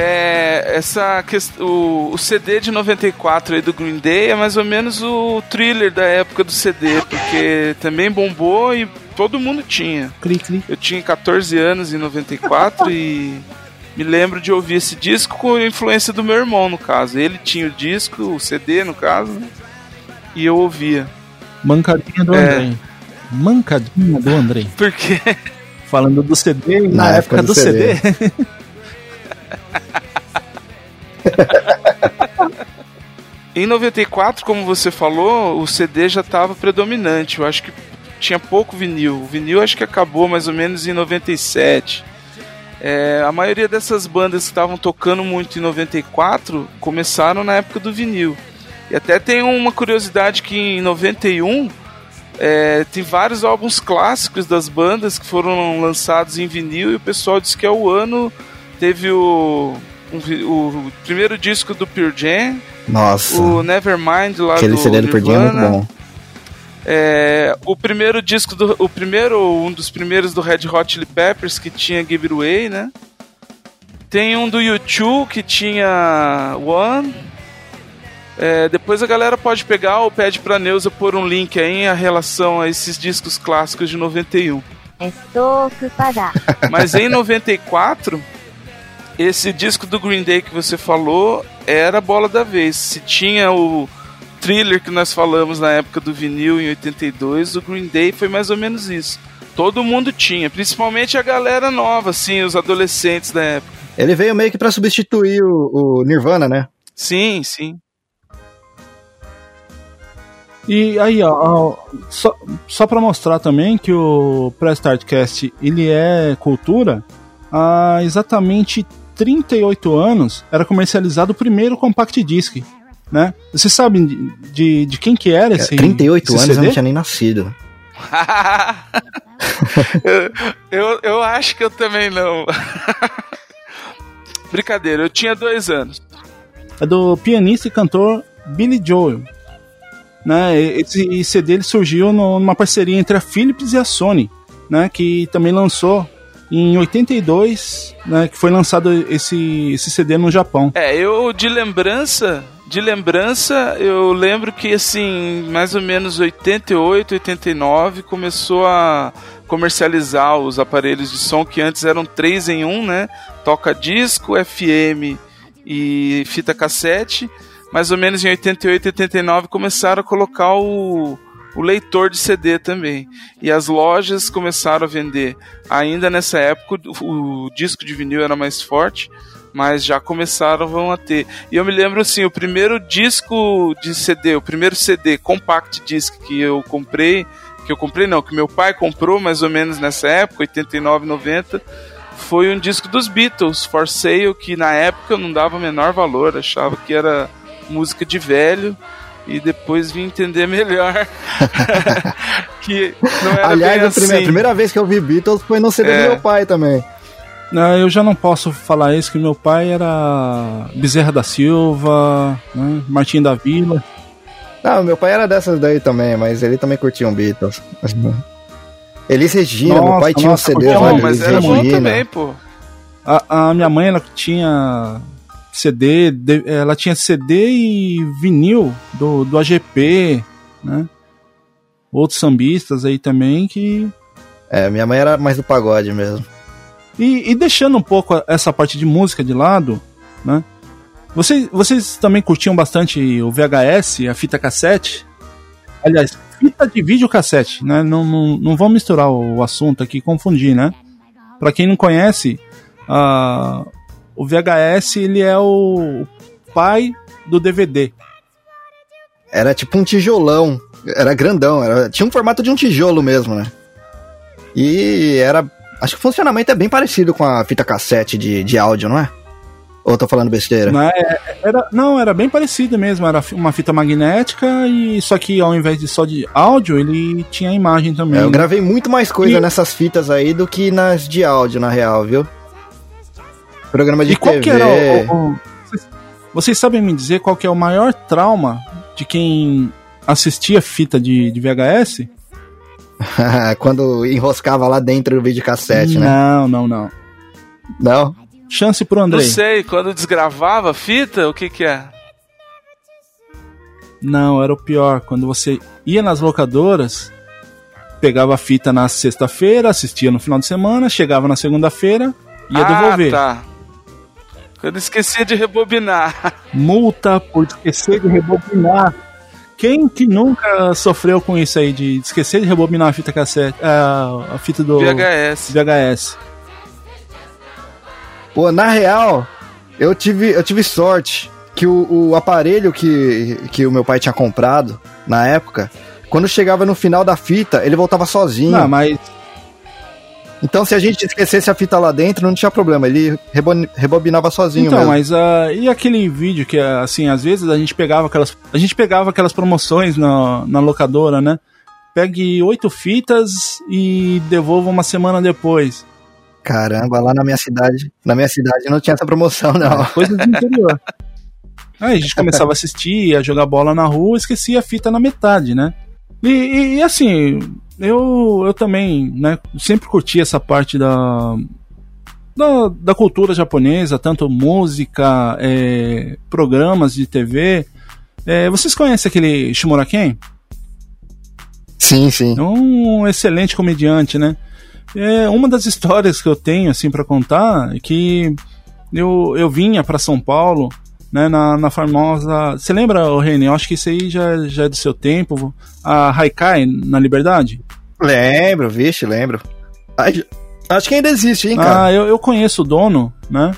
É, essa o, o CD de 94 aí do Green Day é mais ou menos o thriller da época do CD, porque também bombou e todo mundo tinha. Cri, cri. Eu tinha 14 anos em 94 e me lembro de ouvir esse disco com influência do meu irmão, no caso. Ele tinha o disco, o CD, no caso, né? e eu ouvia. Mancadinha do É. Andrei. Mancadinha do Andrei. Porque Falando do CD, na, Na época, época do, do CD. Em 94, como você falou, o CD já estava predominante. Eu acho que tinha pouco vinil. O vinil acho que acabou mais ou menos em 97. É, a maioria dessas bandas que estavam tocando muito em 94 começaram na época do vinil. E até tem uma curiosidade que em 91 é, tem vários álbuns clássicos das bandas que foram lançados em vinil e o pessoal diz que é o ano. Teve o, um o primeiro disco do Pure Jam, Nossa, o Nevermind lá aquele do CD do Perdinho é muito bom. É, o primeiro disco do, o primeiro um dos primeiros do Red Hot Chili Peppers que tinha Give It Away, né? Tem um do YouTube que tinha One. É, depois a galera pode pegar ou pede pra Neuza pôr um link aí em relação a esses discos clássicos de 91. Estou ocupada. Mas em 94, esse disco do Green Day que você falou era bola da vez. Se tinha o thriller que nós falamos na época do vinil em 82, o Green Day foi mais ou menos isso. Todo mundo tinha, principalmente a galera nova, assim, os adolescentes da época. Ele veio meio que pra substituir o, o Nirvana, né? Sim, sim. E aí, ó, ó, só, só pra mostrar também que o Press Startcast ele é cultura, há exatamente 38 anos era comercializado o primeiro compact disc, né? Vocês sabem de, de, de quem que era esse 38 esse anos eu CD? não tinha nem nascido. eu, eu, eu acho que eu também não. Brincadeira, eu tinha dois anos. É do pianista e cantor Billy Joel. Né? Esse CD ele surgiu no- numa parceria entre a Philips e a Sony, né? Que também lançou em 82, né? Que foi lançado esse, esse CD no Japão. É, eu de lembrança, de lembrança, eu lembro que assim, mais ou menos 88, 89 começou a comercializar os aparelhos de som que antes eram três em um, né? Toca disco, FM e fita cassete. Mais ou menos em 88, 89 começaram a colocar o, o leitor de CD também. E as lojas começaram a vender. Ainda nessa época o, o disco de vinil era mais forte mas já começaram a ter. E eu me lembro assim, o primeiro disco de CD, o primeiro CD compact disc que eu comprei, que eu comprei não, que meu pai comprou mais ou menos nessa época, 89, 90, foi um disco dos Beatles, For Sale, que na época eu não dava o menor valor, achava que era música de velho. E depois vim entender melhor que não era Aliás, bem a primeira, assim. a primeira vez que eu vi Beatles foi no CD É. do meu pai também. Não, eu já não posso falar isso, que meu pai era Bezerra da Silva, né? Martim da Vila. Não, meu pai era dessas daí também, mas ele também curtia um Beatles. Elis Regina, meu Nossa, pai tinha um nossa, CD lá Não, de mas Elis era Regina. também, pô. A, a minha mãe, ela tinha CD, ela tinha CD e vinil do, do AGP, né? Outros sambistas aí também que. É, minha mãe era mais do pagode mesmo. E, e deixando um pouco essa parte de música de lado, né? Vocês, vocês também curtiam bastante o VHS, a fita cassete? Aliás, fita de videocassete, né? Não, não, não vamos misturar o assunto aqui, confundir, né? Pra quem não conhece, ah, o VHS ele é o pai do DVD. Era tipo um tijolão. Era grandão. Era, tinha um formato de um tijolo mesmo, né? E era. Acho que o funcionamento é bem parecido com a fita cassete de, de áudio, não é? Ou eu tô falando besteira? Né? Era, não, era bem parecido mesmo. Era uma fita magnética e só que ao invés de só de áudio, ele tinha imagem também. É, eu gravei muito mais coisa E- nessas fitas aí do que nas de áudio, na real, viu? Programa de E qual TV. que era o, o- vocês- Vocês sabem me dizer qual que é o maior trauma de quem assistia fita de, de VHS? Quando enroscava lá dentro do videocassete, né? Não, não, não. Não? Chance pro Não Andrei. sei, quando desgravava a fita, o que que é? Não, era o pior. Quando você ia nas locadoras, pegava a fita na sexta-feira, assistia no final de semana, chegava na segunda-feira, ia ah, devolver. tá. Quando esquecia de rebobinar. Multa por esquecer de rebobinar. Quem que nunca sofreu com isso aí, de esquecer de rebobinar a fita cassete, a, a fita do VHS. VHS? Pô, na real, eu tive, eu tive sorte que o, o aparelho que, que o meu pai tinha comprado na época, quando chegava no final da fita, ele voltava sozinho. Não, mas Então, se a gente esquecesse a fita lá dentro, não tinha problema. Ele rebo- rebobinava sozinho Então, mesmo. mas ah, e aquele vídeo que, ah, assim, às vezes a gente pegava aquelas, a gente pegava aquelas promoções na, na locadora, né? Pegue oito fitas e devolva uma semana depois. Caramba, lá na minha cidade, na minha cidade não tinha essa promoção, não. Coisa do interior. Aí a gente começava a assistir, a jogar bola na rua, esquecia a fita na metade, né? E, e- e, assim, eu, eu também, né, sempre curti essa parte da, da, da cultura japonesa, tanto música, é, programas de TV. É, vocês conhecem aquele Shimura Ken? Sim, sim. É um excelente comediante, né? É, uma das histórias que eu tenho, assim, para contar é que eu, eu vinha para São Paulo, né, na, na famosa... Você lembra, ô Reni? Eu acho que isso aí já, já é do seu tempo. A Haikai, na Liberdade? Lembro, vixe, lembro. Ai, Acho que ainda existe, hein, cara? Ah, eu, eu conheço o dono, né?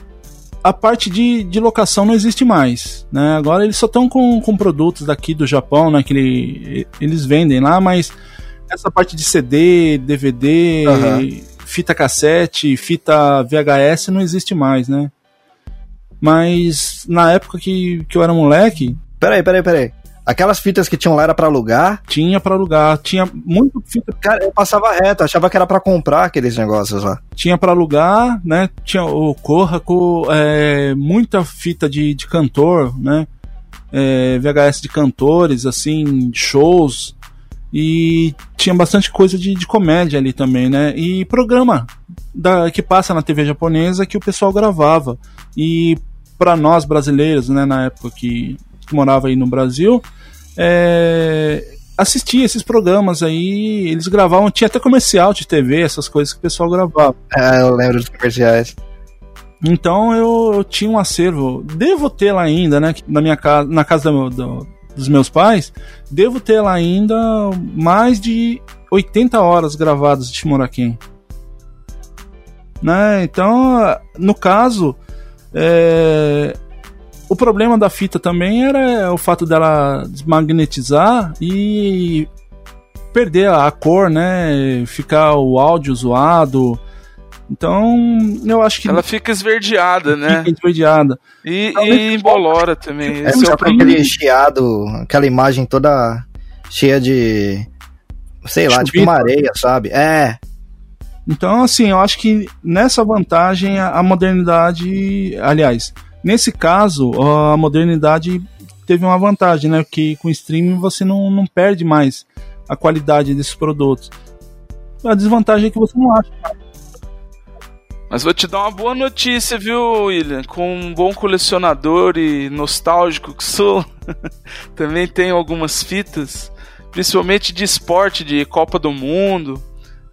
A parte de, de locação não existe mais, né? Agora eles só estão com, com produtos daqui do Japão, né? Que ele- eles vendem lá, mas essa parte de CD, DVD, Aham. fita cassete, fita VHS não existe mais, né? Mas na época que, que eu era moleque, Peraí, peraí, peraí. Aquelas fitas que tinham lá era pra alugar? tinha pra alugar, tinha muito fita Cara, eu passava reto, achava que era pra comprar aqueles negócios lá. tinha para alugar, né? Tinha o Corraco, é, muita fita de, de cantor, né? É, VHS de cantores, assim, shows. E tinha bastante coisa de, de comédia ali também, né? E programa da, que passa na TV japonesa que o pessoal gravava. E para nós brasileiros, né, na época que, que morava aí no Brasil, é, assistia esses programas aí, eles gravavam, tinha até comercial de TV, essas coisas que o pessoal gravava. É, eu lembro dos comerciais. Então eu, eu tinha um acervo, devo ter lá ainda, né? Na minha casa, na casa do- do- dos meus pais, devo ter lá ainda mais de 80 horas gravadas de Shimuraken. Né? Então, no caso, é, o problema da fita também era o fato dela desmagnetizar e perder a cor, né? Ficar o áudio zoado. Então, eu acho que Ela fica esverdeada, né? fica esverdeada. E, e embolora também. É, Esse é só problema. aquele chiado, aquela imagem toda cheia de. Sei lá, tipo Chupita. uma areia, sabe? É. Então, assim, eu acho que nessa vantagem a, modernidade, aliás, nesse caso, a modernidade teve uma vantagem, né? Que com streaming você não, não perde mais a qualidade desses produtos. A desvantagem é que você não acha. Mas vou te dar uma boa notícia, viu, William? Com um bom colecionador e nostálgico que sou, também tenho algumas fitas, principalmente de esporte, de Copa do Mundo.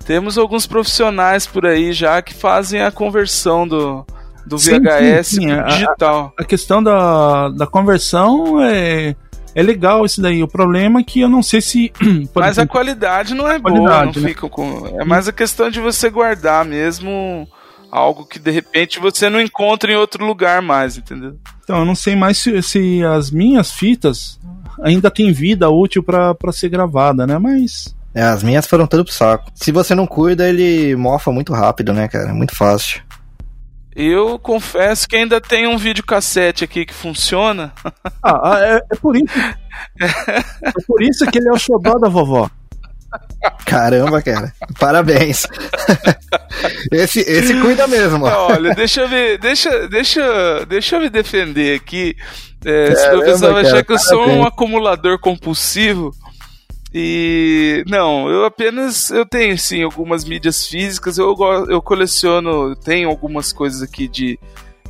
Temos alguns profissionais por aí já que fazem a conversão do, do Sim, VHS sim, sim. pro A- digital. A questão da, da conversão é, é legal isso daí. O problema é que eu não sei se. Mas a exemplo, qualidade não é boa, não né? fica com. É mais a questão de você guardar mesmo algo que de repente você não encontra em outro lugar mais, entendeu? Então, eu não sei mais se, se as minhas fitas ainda têm vida útil pra ser gravada, né? Mas. É, as minhas foram tudo pro saco. Se você não cuida, ele mofa muito rápido, né, cara? Muito fácil. Eu confesso que ainda tem um videocassete aqui que funciona. Ah, ah, é, é por isso. é por isso que ele é o xodó da vovó. Caramba, cara. Parabéns. esse, esse cuida mesmo, ó. Olha, deixa eu ver, deixa, deixa, deixa eu me defender aqui. É, se o Caramba, pessoal achar que eu sou um acumulador compulsivo. E não, eu apenas eu tenho sim algumas mídias físicas. Eu, eu coleciono, tenho algumas coisas aqui de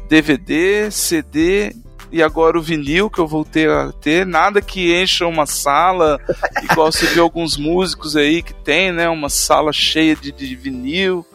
DVD, CD e agora o vinil que eu voltei a ter. Nada que encha uma sala, igual você vê alguns músicos aí que tem, né? Uma sala cheia de, de vinil.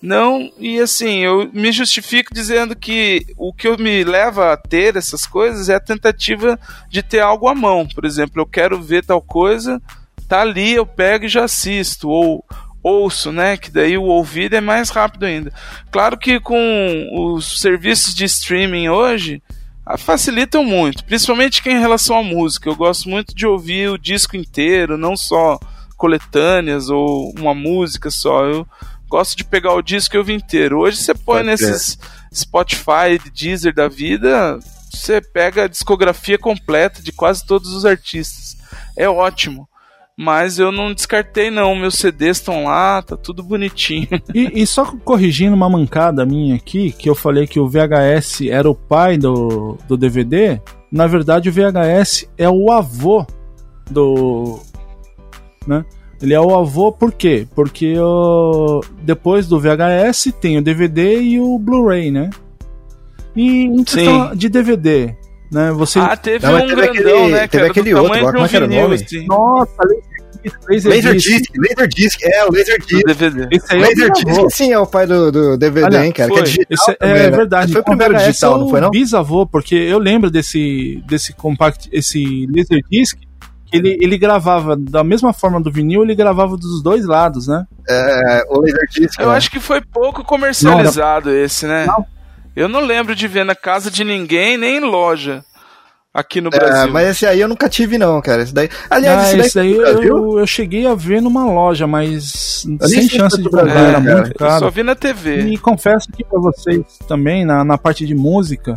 Não, e assim, eu me justifico dizendo que o que eu me leva a ter essas coisas é a tentativa de ter algo à mão. Por exemplo, eu quero ver tal coisa, tá ali, eu pego e já assisto. Ou ouço, né? Que daí o ouvido é mais rápido ainda. Claro que com os serviços de streaming hoje ah, facilitam muito, principalmente que em relação à música. Eu gosto muito de ouvir o disco inteiro, não só coletâneas ou uma música só. Eu gosto de pegar o disco e ouvir inteiro. Hoje você põe Pode nesses Spotify, Deezer da vida, você pega a discografia completa de quase todos os artistas. É ótimo. Mas eu não descartei não, meus CDs estão lá, tá tudo bonitinho. E, e só corrigindo uma mancada minha aqui, que eu falei que o VHS era o pai do, do DVD, na verdade o VHS é o avô do. Né? Ele é o avô por quê? Porque o, depois do VHS tem o DVD e o Blu-ray, né? E em questão de DVD, né? Você. Ah, teve Não, um teve grandão, aquele- né? teve que era do aquele outro lá, como um é que era o nome? assim, Nossa, Laser, Laserdisc, Laserdisc, é, o Laserdisc. do DVD. Esse aí é o Laserdisc bisavô. sim é o pai do, do DVD, Olha, hein, cara? foi. Que é digital Esse é, também, é né? verdade. Esse foi o primeiro VHS digital, é não foi não? Bisavô, porque eu lembro desse, desse compact, esse Laserdisc, que ele, ele gravava da mesma forma do vinil, ele gravava dos dois lados, né? É, o Laserdisc. Eu né? acho que foi pouco comercializado esse, né? Eu não lembro de ver na casa de ninguém, nem em loja aqui no É, Brasil. mas esse aí eu nunca tive, não, cara. Esse daí. Aliás, Ah, esse daí, esse daí Brasil? eu, eu cheguei a ver numa loja, mas sem se chance de comprar, Brasil, era cara. muito Eu só caro. vi na TV. E confesso que pra vocês também, na, na parte de música,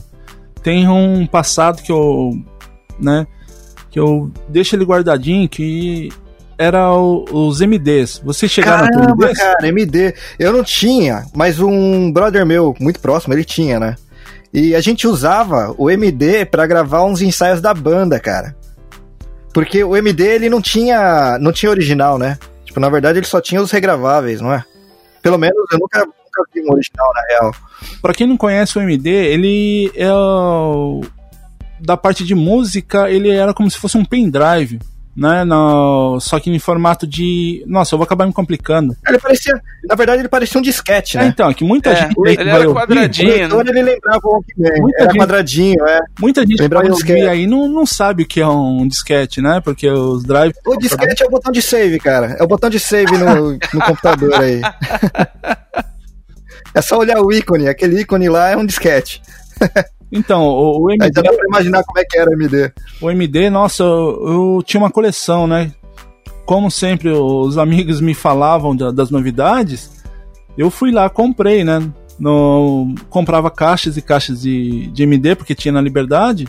tem um passado que eu, né, que eu deixo ele guardadinho, que era o- os MDs. Vocês chegaram a ter Caramba, MDs? cara, MD. Eu não tinha, mas um brother meu, muito próximo, ele tinha, né? E a gente usava o MD pra gravar uns ensaios da banda, cara. Porque o MD ele não tinha, não tinha original, né? Tipo, na verdade ele só tinha os regraváveis, não é? Pelo menos eu nunca, nunca vi um original na real. Pra quem não conhece o MD, ele é o... da parte de música, ele era como se fosse um pendrive, né? No... Só que em formato de. Nossa, eu vou acabar me complicando. Ele parecia, na verdade ele parecia um disquete, É, né? então, que muita É, gente. ele era ouvir, quadradinho. leitor ele lembrava o Walkman, Muita era gente- quadradinho, é. Muita gente Lembrava vai um ouvir disquete. aí não, não sabe o que é um disquete, né? Porque os drives. O disquete é o botão de save, cara. É o botão de save no, no computador aí. É só olhar o ícone, aquele ícone lá é um disquete. Então, o, o Aí MD, já dá pra imaginar como é que era o MD. o MD, nossa, eu, eu tinha uma coleção, né? Como sempre os amigos me falavam da- das novidades, eu fui lá, comprei, né? No, comprava caixas e caixas de, de MD, porque tinha na Liberdade,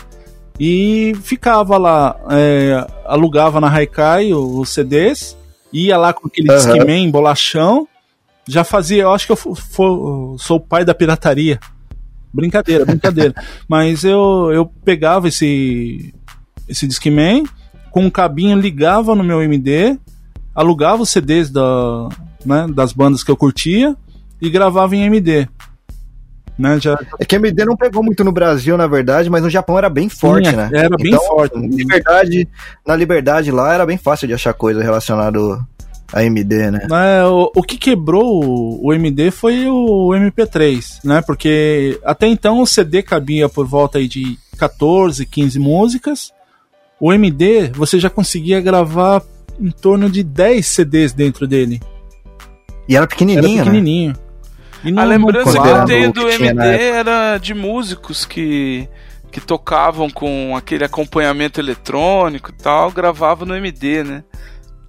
e ficava lá, é, alugava na Haikai os CDs, ia lá com aquele Aham. Discman, bolachão, já fazia, eu acho que eu fu- fu- sou o pai da pirataria. Brincadeira, brincadeira. Mas eu, eu pegava esse, esse Discman, com um cabinho ligava no meu MD, alugava os CDs da, né, das bandas que eu curtia e gravava em MD. Né, já... É que MD não pegou muito no Brasil, na verdade, mas no Japão era bem forte, Sim, né? Era bem Então, forte. Liberdade, na liberdade lá era bem fácil de achar coisa relacionada a MD, né? É, o, o que quebrou o, o MD foi o MP3, né? Porque até então o CD cabia por volta aí de 14, 15 músicas. O MD você já conseguia gravar em torno de 10 CDs dentro dele. E era pequenininho, Era pequenininho. E A não- lembrança não que eu tenho do na MD era de músicos que, que tocavam com aquele acompanhamento eletrônico e tal, gravavam no MD, né?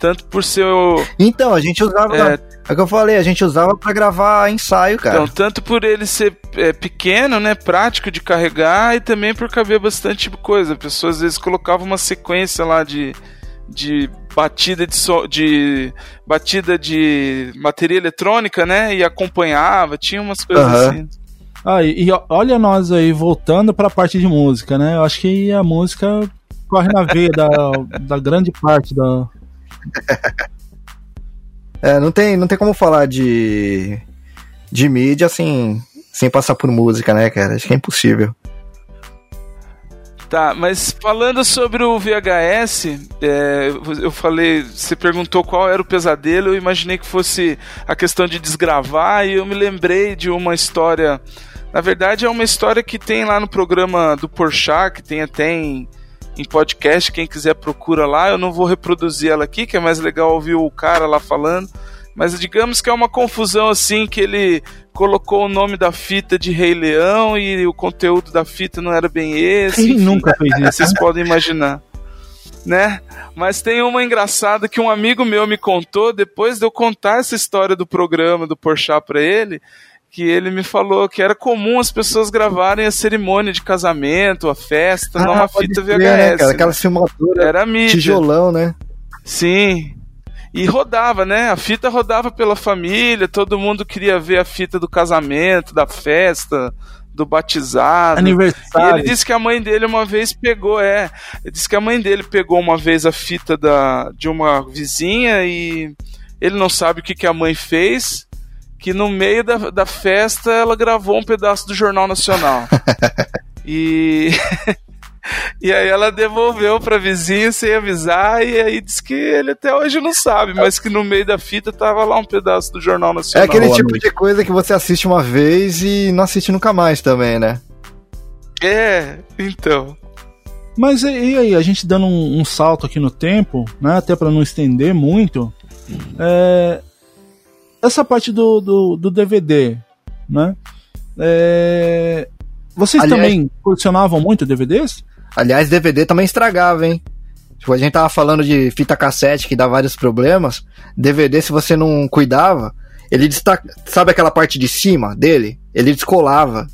Tanto por ser o. Então, a gente usava. É. É, o que eu falei, a gente usava pra gravar ensaio, cara. Então, tanto por ele ser é, pequeno, né? Prático de carregar, e também por caber bastante coisa. Pessoas às vezes colocavam uma sequência lá de, de batida de, so, de batida de bateria eletrônica, né? E acompanhava, tinha umas coisas Aham. assim. Ah, e, e olha nós aí voltando pra parte de música, né? Eu acho que a música corre na veia da, da grande parte da. É, não tem, não tem como falar de. de mídia assim. sem passar por música, né, cara? Acho que é impossível. Tá, mas falando sobre o VHS, é, eu falei, você perguntou qual era o pesadelo, eu imaginei que fosse a questão de desgravar e eu me lembrei de uma história. Na verdade, é uma história que tem lá no programa do Porchat, que tem até em, em podcast, quem quiser procura lá. Eu não vou reproduzir ela aqui, que é mais legal ouvir o cara lá falando. Mas digamos que é uma confusão assim que ele colocou o nome da fita de Rei Leão e o conteúdo da fita não era bem esse. Quem enfim. nunca fez isso? Vocês podem imaginar. Né? Mas tem uma engraçada que um amigo meu me contou depois de eu contar essa história do programa do Porchat pra ele, que ele me falou que era comum as pessoas gravarem a cerimônia de casamento, a festa, numa Ah, pode fita VHS. né, cara? né? Aquela filmadura, Era mídia. tijolão, né? Sim. E rodava, né? A fita rodava pela família, todo mundo queria ver a fita do casamento, da festa, do batizado. E Aniversário. ele disse que a mãe dele uma vez pegou, é. Ele disse que a mãe dele pegou uma vez a fita da, de uma vizinha e ele não sabe o que, que a mãe fez. Que no meio da, da festa ela gravou um pedaço do Jornal Nacional. e. E aí ela devolveu pra vizinha sem avisar, e aí disse que ele até hoje não sabe, mas que no meio da fita tava lá um pedaço do Jornal É Nacional. aquele tipo de coisa que você assiste uma vez e não assiste nunca mais também, né? É, então. Mas e, e aí, a gente dando um, um salto aqui no tempo, né? Até pra não estender muito. é, essa parte do, do, do DVD, né? É, vocês Aliás- também colecionavam muito DVDs? Aliás, DVD também estragava, hein? Tipo, a gente tava falando de fita cassete que dá vários problemas. DVD, se você não cuidava, ele destaca. Sabe aquela parte de cima dele? Ele descolava.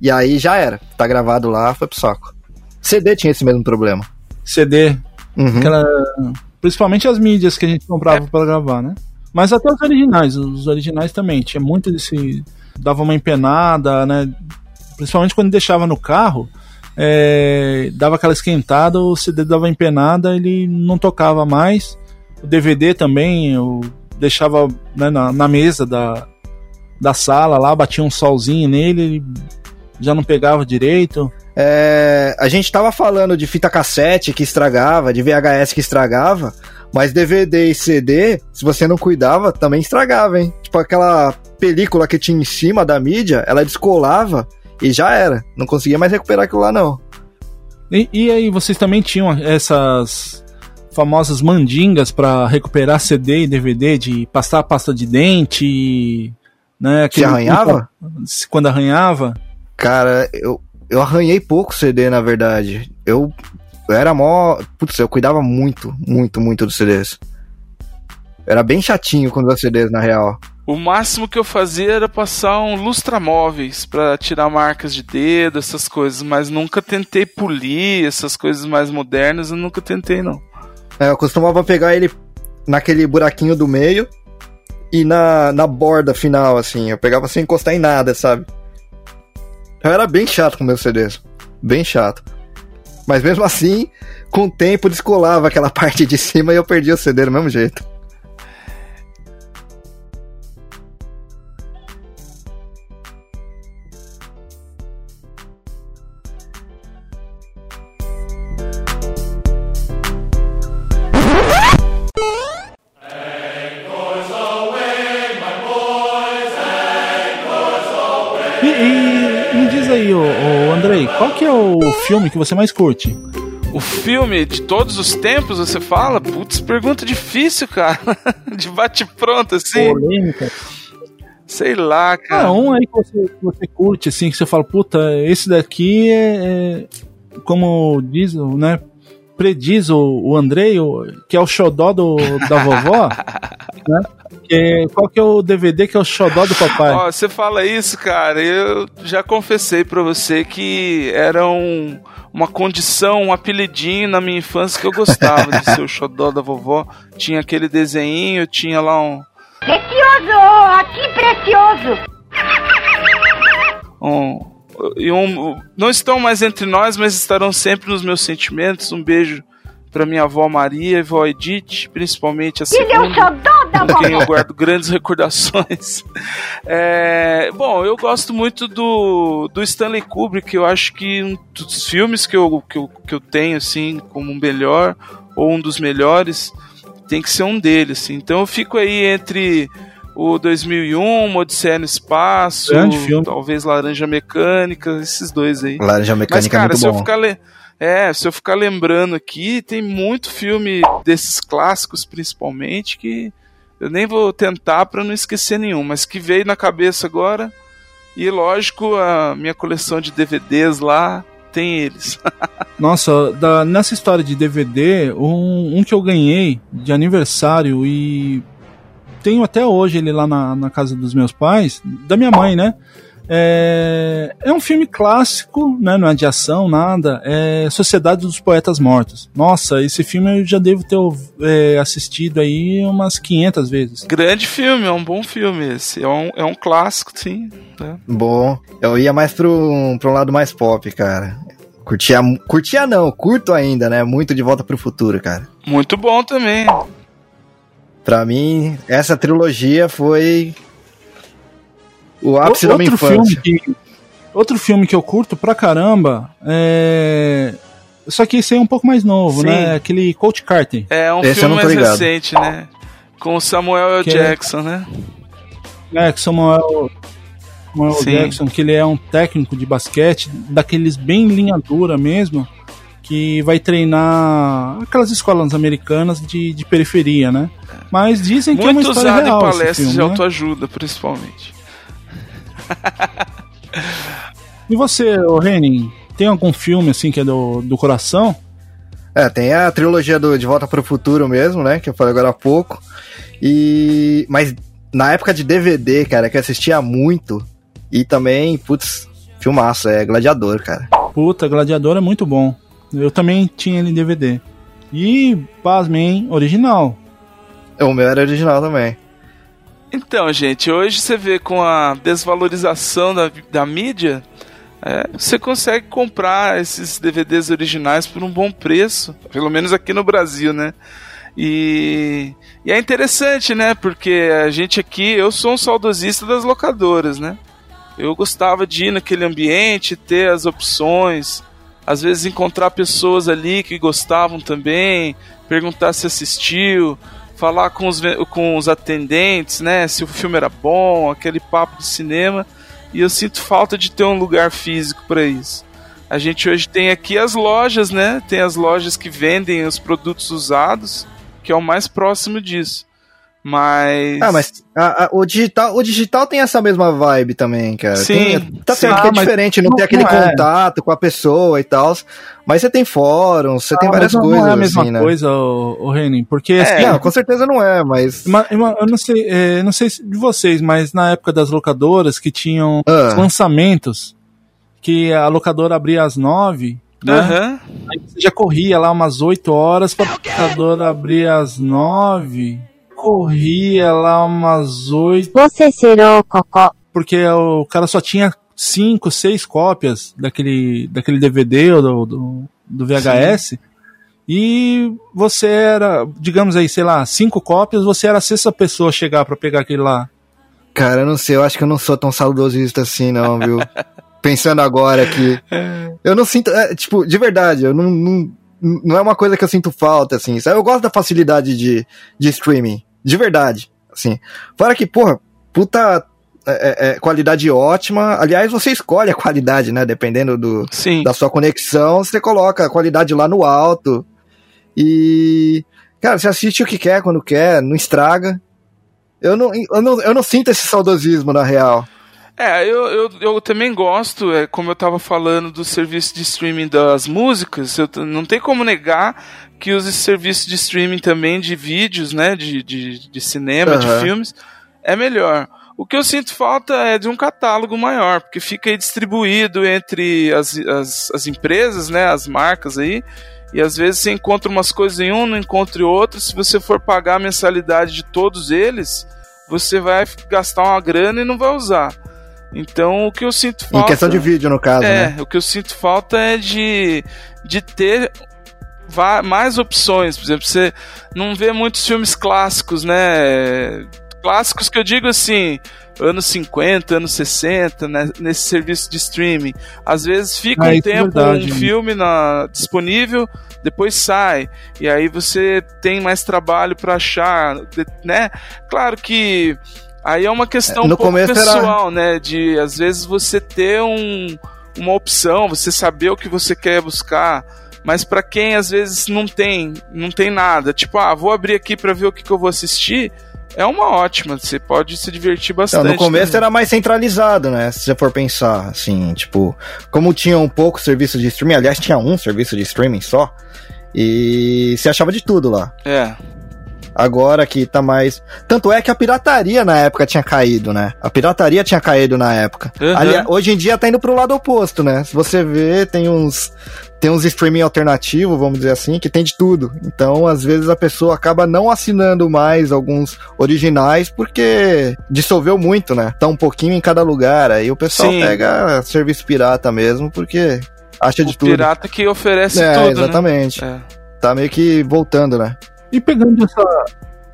E aí já era. Tá gravado lá, foi pro saco. CD tinha esse mesmo problema. CD, Uhum. aquela, principalmente as mídias que a gente comprava pra gravar, né? Mas até os originais, os originais também, tinha muito desse. dava uma empenada, né? Principalmente quando deixava no carro, é, dava aquela esquentada, o CD dava empenada, ele não tocava mais. O DVD também, eu deixava né, na, na mesa da, da sala lá, batia um solzinho nele, ele já não pegava direito. É, a gente tava falando de fita cassete que estragava, de VHS que estragava, mas DVD e CD, se você não cuidava, também estragava, hein? Tipo aquela película que tinha em cima da mídia, ela descolava e já era. Não conseguia mais recuperar aquilo lá, não. E, e aí, vocês também tinham essas famosas mandingas pra recuperar CD e DVD de passar pasta de dente, né? Que arranhava? Quando arranhava. Cara, eu, eu arranhei pouco CD, na verdade. Eu, eu era mó. Putz, eu cuidava muito, muito, muito dos CDs. Eu era bem chatinho com os CDs, na real. O máximo que eu fazia era passar um lustramóveis pra tirar marcas de dedo, essas coisas, mas nunca tentei polir essas coisas mais modernas, eu nunca tentei não. É, eu costumava pegar ele naquele buraquinho do meio e na, na borda final, assim. Eu pegava sem encostar em nada, sabe? Eu era bem chato com meus CDs. Bem chato. Mas mesmo assim, com o tempo descolava aquela parte de cima e eu perdia o CD do mesmo jeito. Filme que você mais curte? O filme de todos os tempos, você fala? Putz, pergunta difícil, cara. De bate-pronto, assim. Polêmica. Sei lá, cara. Ah, um aí que você, que você curte, assim, que você fala, puta, esse daqui é, é como diz, né, prediz o, o Andrei, o- que é o xodó do, da vovó, né? Que, qual que é o DVD que é o xodó do papai? Ó, você fala isso, cara, eu já confessei pra você que era um- uma condição, um apelidinho na minha infância que eu gostava de ser o xodó da vovó. Tinha aquele desenho, tinha lá um, Precioso! Aqui, precioso! um, e um- não estão mais entre nós, mas estarão sempre nos meus sentimentos. Um beijo pra minha avó Maria e vó Edith, principalmente a Ele é o segunda. xodó com quem eu guardo grandes recordações. É, bom, eu gosto muito do, do Stanley Kubrick, eu acho que um dos filmes que eu, que, eu, que eu tenho, assim, como um melhor, ou um dos melhores, tem que ser um deles, assim. Então eu fico aí entre o 2001, uma Odisseia no Espaço, Grande filme. talvez Laranja Mecânica, esses dois aí. Laranja Mas, Mecânica cara, é muito se eu bom. ficar le... É, se eu ficar lembrando aqui, tem muito filme desses clássicos, principalmente, que eu nem vou tentar pra não esquecer nenhum, mas que veio na cabeça agora. E lógico, a minha coleção de DVDs lá tem eles. Nossa, da- nessa história de DVD, um, um que eu ganhei de aniversário e tenho até hoje ele lá na, na casa dos meus pais, da minha mãe, né? É, é um filme clássico, né? Não é de ação, nada. É Sociedade dos Poetas Mortos. Nossa, esse filme eu já devo ter é, assistido aí umas 500 vezes. Grande filme, é um bom filme esse. É um, é um clássico, sim. né? Bom, eu ia mais pro, pro lado mais pop, cara. Curtia, curtia não, curto ainda, né? Muito de Volta pro Futuro, cara. Muito bom também. Pra mim, essa trilogia foi o ápice da minha outro infância. filme que outro filme que eu curto pra caramba é só que esse aí é um pouco mais novo, Sim. né? Aquele Coach Carter. É um Esse filme mais ligado. recente, né? Com o Samuel L. É- Jackson, né? É, que Samuel, Samuel Sim. Jackson, que ele é um técnico de basquete, daqueles bem linha dura mesmo, que vai treinar aquelas escolas americanas de, de periferia, né? Mas dizem que é uma Muito história usado real em esse palestras filme, de né? autoajuda, principalmente. E você, Renin, tem algum filme assim que é do, do coração? É, tem a trilogia do De Volta pro Futuro mesmo, né? Que eu falei agora há pouco. E. Mas na época de DVD, cara, que eu assistia muito. E também, putz, filmaço, é Gladiador, cara. Puta, Gladiador é muito bom. Eu também tinha ele em DVD. E, pasmem, original. O meu era original também. Então, gente, hoje você vê com a desvalorização da, da mídia, é, você consegue comprar esses DVDs originais por um bom preço, pelo menos aqui no Brasil, né? E, e é interessante, né? Porque a gente aqui, eu sou um saudosista das locadoras, né? Eu gostava de ir naquele ambiente, ter as opções, às vezes encontrar pessoas ali que gostavam também, perguntar se assistiu, falar com os, com os atendentes, né? Se o filme era bom, aquele papo de cinema. E eu sinto falta de ter um lugar físico para isso. A gente hoje tem aqui as lojas, né? Tem as lojas que vendem os produtos usados, que é o mais próximo disso. Mas. Ah, mas a- a- o, digital, o digital tem essa mesma vibe também, cara. Sim, Tem- tá certo Ah, que é mas diferente, não, não- tem aquele não é. contato com a pessoa e tal. Mas você tem fóruns, você tem Ah, várias mas não, coisas, não é a mesma assim, né? coisa, o, o Renin, porque É, assim, Não, com certeza não é, mas. Uma- uma- eu não sei, é, não sei se de vocês, mas na época das locadoras que tinham Ah. os lançamentos, que a locadora abria às nove, né? Aham. Aí você já corria lá umas oito horas pra locadora abrir às nove, corria lá umas oito, você será cocó. porque o cara só tinha cinco, seis cópias daquele, daquele DVD ou do, do, do VHS. E você era, digamos aí, sei lá, cinco cópias, você era a sexta pessoa a chegar pra pegar aquele lá. Cara, eu não sei, eu acho que eu não sou tão saudosista assim, não, viu? Pensando agora que. Eu não sinto. é, tipo, de verdade, eu não, não. Não é uma coisa que eu sinto falta, assim. Sabe? Eu gosto da facilidade de, de streaming. De verdade. Assim. Fora que, porra, puta. é, é, qualidade ótima. Aliás, você escolhe a qualidade, né? Dependendo do, Sim. da sua conexão, você coloca a qualidade lá no alto. E. Cara, você assiste o que quer, quando quer, não estraga. Eu não, eu não, eu não sinto esse saudosismo, na real. É, eu, eu, eu também gosto, é, como eu tava falando do serviço de streaming das músicas, eu não tem como negar que os serviços de streaming também de vídeos, né, de, de, de cinema, de Aham. filmes, é melhor. O que eu sinto falta é de um catálogo maior, porque fica aí distribuído entre as, as, as empresas, né, as marcas aí, e às vezes você encontra umas coisas em um, não encontra em outro. Se você for pagar a mensalidade de todos eles, você vai gastar uma grana e não vai usar. Então o que eu sinto falta. Em questão de vídeo, no caso, É, né? o que eu sinto falta é de, de ter mais opções. Por exemplo, você não vê muitos filmes clássicos, né? Clássicos que eu digo assim, anos 50, anos 60, né? nesse serviço de streaming. Às vezes fica Ah, um é tempo verdade. um filme na, disponível, depois sai. E aí você tem mais trabalho para achar, né? Claro que aí é uma questão É, no um pouco começo era- pessoal, né? De às vezes você ter um, uma opção, você saber o que você quer buscar. Mas para quem às vezes não tem, não tem nada, tipo, ah, vou abrir aqui para ver o que, que eu vou assistir, é uma ótima, você pode se divertir Não, bastante. no começo também. era mais centralizado, né? Se você for pensar, assim, tipo, como tinha um pouco serviço de streaming, aliás, tinha um serviço de streaming só, e você achava de tudo lá. É. Agora que tá mais. Tanto é que a pirataria na época tinha caído, né? A pirataria tinha caído na época. Uhum. Ali- hoje em dia tá indo pro lado oposto, né? Se você vê, tem uns. Tem uns streaming alternativo, vamos dizer assim, que tem de tudo. Então, às vezes, a pessoa acaba não assinando mais alguns originais porque dissolveu muito, né? Tá um pouquinho em cada lugar. Aí o pessoal Sim. pega serviço pirata mesmo, porque acha de o tudo. pirata que oferece é, tudo, exatamente. né? Tá meio que voltando, né? E pegando essa-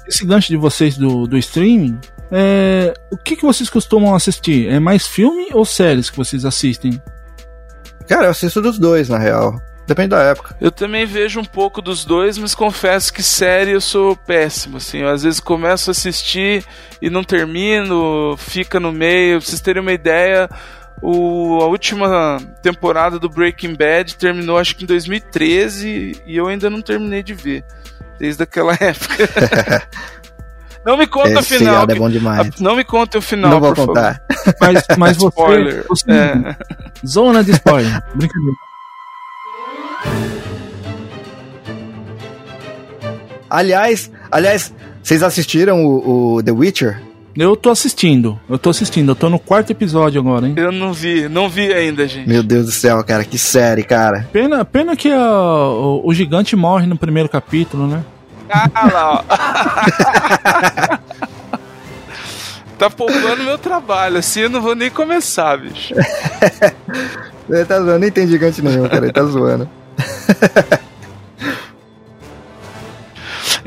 esse gancho de vocês do, do streaming, é, o que, que vocês costumam assistir? É mais filme ou séries que vocês assistem? Cara, eu assisto dos dois, na real. Depende da época. Eu também vejo um pouco dos dois, mas confesso que série eu sou péssimo, assim. Eu, às vezes começo a assistir e não termino, fica no meio. Pra vocês terem uma ideia, o, a última temporada do Breaking Bad terminou acho que em 2013 e eu ainda não terminei de ver. Desde aquela época. não me conta o Esse final. seriado é bom demais. a- não me conta o final, Não vou por favor. contar. Mas, mas você. Spoiler. você- É. Zona de spoiler. Brincadeira. Aliás, aliás, vocês assistiram o, o The Witcher? Eu tô assistindo. Eu tô assistindo. Eu tô no quarto episódio agora, hein? Eu não vi, não vi ainda, gente. Meu Deus do céu, cara, que série, cara. Pena, pena que a- o, o gigante morre no primeiro capítulo, né? Ah lá, ó. tá poupando meu trabalho, assim eu não vou nem começar, bicho. Ele tá zoando, nem tem gigante nenhum, cara, ele tá zoando.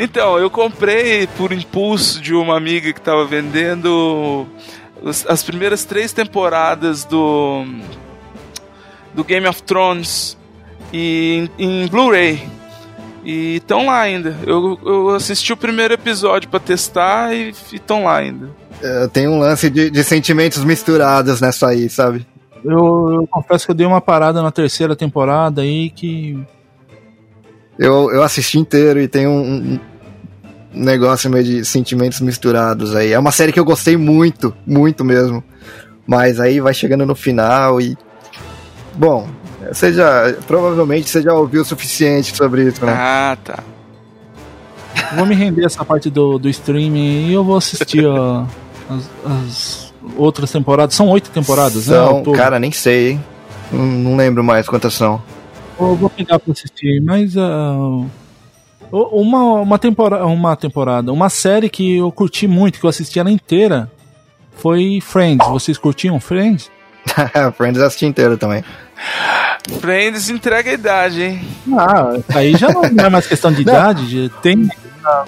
Então, eu comprei por impulso de uma amiga que tava vendendo as primeiras três temporadas do do Game of Thrones e em, em Blu-ray. E estão lá ainda. Eu, eu assisti o primeiro episódio pra testar e estão lá ainda. É, Tem um lance de, de sentimentos misturados nessa aí, sabe? Eu, eu confesso que eu dei uma parada na terceira temporada aí que. Eu, eu assisti inteiro e tem um negócio meio de sentimentos misturados aí. É uma série que eu gostei muito, muito mesmo. Mas aí vai chegando no final e. Bom, você já. Provavelmente você já ouviu o suficiente sobre isso, né? Ah, tá. Vou me render essa parte do, do streaming e eu vou assistir ó, as, as outras temporadas. São oito temporadas, né? São, todo. cara, nem sei, hein? Não, não lembro mais quantas são. Eu vou pegar pra assistir, mas. o- uma, uma, temporada, uma temporada. Uma série que eu curti muito, que eu assisti ela inteira, foi Friends. Vocês curtiam Friends? Friends eu assisti inteiro também. Friends entrega a idade, hein? Ah, aí já não é mais questão de idade. Tem.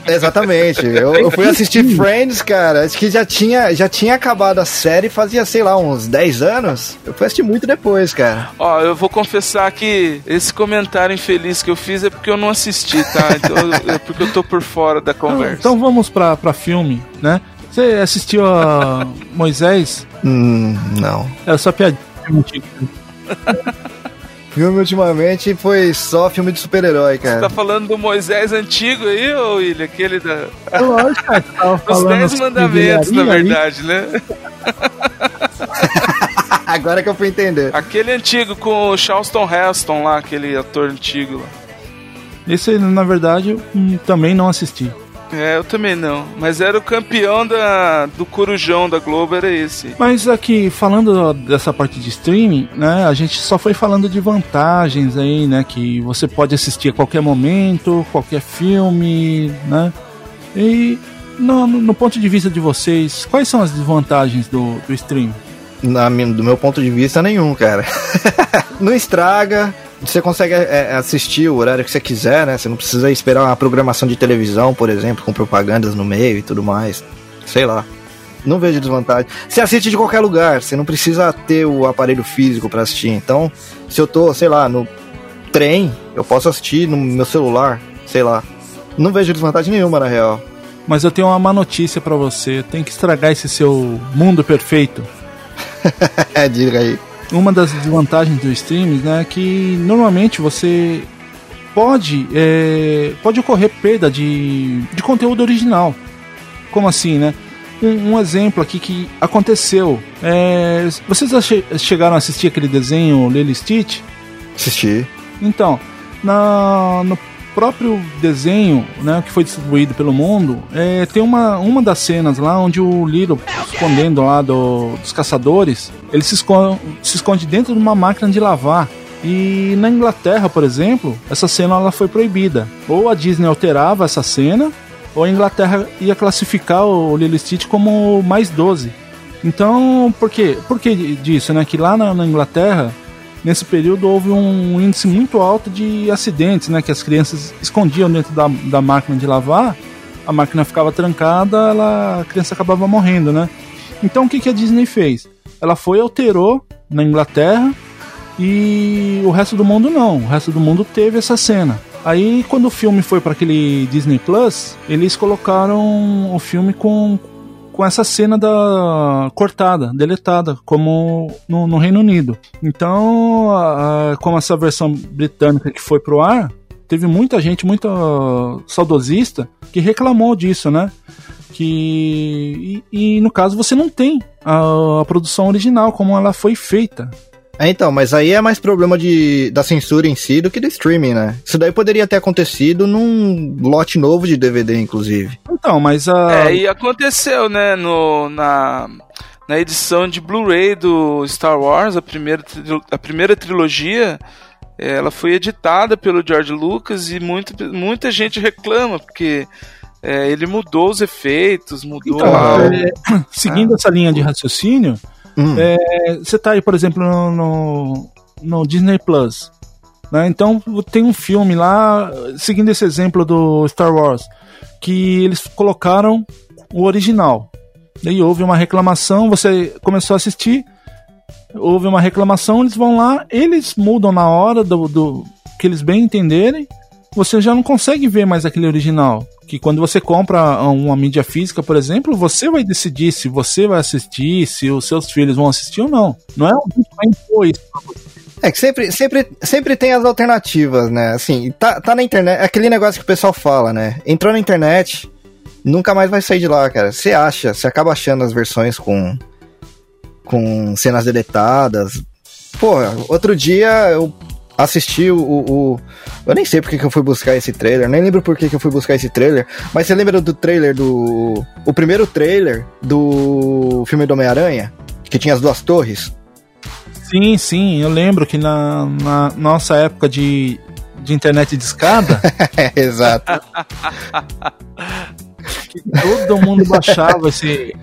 Exatamente. Eu, eu fui assistir Friends, cara. Acho que já tinha, já tinha acabado a série fazia, sei lá, uns 10 anos. Eu fui assistir muito depois, cara. Ó, eu vou confessar que esse comentário infeliz que eu fiz é porque eu não assisti, tá? Então, é porque eu tô por fora da conversa. Então vamos pra, pra filme, né? Você assistiu a Moisés? Hum, não. Era só piadinha. Filme ultimamente foi só filme de super-herói, Você cara. tá falando do Moisés antigo aí, ô William? Aquele da. Lógico, cara, você tava Os falando Dez assim, Mandamentos, na ali. verdade, né? Agora que eu fui entender. Aquele antigo com o Charleston Heston lá, aquele ator antigo lá. Esse, na verdade, eu hum, também não assisti. É, eu também não. Mas era o campeão da, do Corujão da Globo, era esse. Mas aqui, falando dessa parte de streaming, né, a gente só foi falando de vantagens aí, né, que você pode assistir a qualquer momento, qualquer filme, né, e no, no- no ponto de vista de vocês, quais são as desvantagens do, do streaming? Na, do meu ponto de vista, nenhum, cara. não estraga. Você consegue é, assistir o horário que você quiser, né? Você não precisa esperar uma programação de televisão, por exemplo, com propagandas no meio e tudo mais. Sei lá. Não vejo desvantagem. Você assiste de qualquer lugar, você não precisa ter o aparelho físico pra assistir. Então, se eu tô, sei lá, no trem, eu posso assistir no meu celular, sei lá. Não vejo desvantagem nenhuma, na real. Mas eu tenho uma má notícia pra você, tem que estragar esse seu mundo perfeito. É, diga aí. Uma das desvantagens do streaming né, é que normalmente você pode, é, pode ocorrer perda de, de conteúdo original. Como assim, né? Um, um exemplo aqui que aconteceu. É, vocês chegaram a assistir aquele desenho Lily Stitch? Assisti. Então, na, no próprio desenho, né, que foi distribuído pelo mundo, é, tem uma, uma das cenas lá onde o Little, escondendo lá do- dos caçadores, ele se esconde, se esconde dentro de uma máquina de lavar. E na Inglaterra, por exemplo, essa cena ela foi proibida. Ou a Disney alterava essa cena, ou a Inglaterra ia classificar o Lilo Stitch como mais 12. Então, por quê? Por que disso, né? Que lá na, na Inglaterra, nesse período, houve um índice muito alto de acidentes, né? Que as crianças escondiam dentro da, da máquina de lavar, a máquina ficava trancada, ela, a criança acabava morrendo, né? Então, o que, que a Disney fez? Ela foi alterou na Inglaterra e o resto do mundo não. O resto do mundo teve essa cena. Aí, quando o filme foi para aquele Disney Plus, eles colocaram o filme com, com essa cena da cortada, deletada, como no, no Reino Unido. Então, a- a- como essa versão britânica que foi pro ar, teve muita gente, muita saudosista, que reclamou disso, né? Que e, e, no caso você não tem a, a produção original como ela foi feita. É, então, mas aí é mais problema de, da censura em si do que do streaming, né? Isso daí poderia ter acontecido num lote novo de DVD, inclusive. Então, mas a É, e aconteceu, né, no, na, na edição de Blu-ray do Star Wars, a primeira, a primeira trilogia, eh, ela foi editada pelo George Lucas e muita, muita gente reclama, porque eh, ele mudou os efeitos, mudou Então, o- é, seguindo essa linha de raciocínio, Hum. é, você tá aí, por exemplo, no, no, no Disney Plus. Né? Então tem um filme lá, seguindo esse exemplo do Star Wars, que eles colocaram o original. Daí houve uma reclamação, você começou a assistir, houve uma reclamação, eles vão lá, eles mudam na hora do, do que eles bem entenderem, você já não consegue ver mais aquele original. Que quando você compra uma mídia física, por exemplo, você vai decidir se você vai assistir, se os seus filhos vão assistir ou não. Não é alguém que vai impor isso pra você. É que sempre, sempre, sempre tem as alternativas, né? Assim, tá, tá na internet, é aquele negócio que o pessoal fala, né? Entrou na internet, nunca mais vai sair de lá, cara. Você acha, você acaba achando as versões com, com cenas deletadas. Porra, outro dia eu assisti o, o- Eu nem sei porque que eu fui buscar esse trailer, nem lembro por que que eu fui buscar esse trailer, mas você lembra do trailer do. O primeiro trailer do filme do Homem-Aranha? Que tinha as duas torres? Sim, sim, eu lembro que na, na nossa época de, de internet de escada, É, exato. todo mundo baixava esse.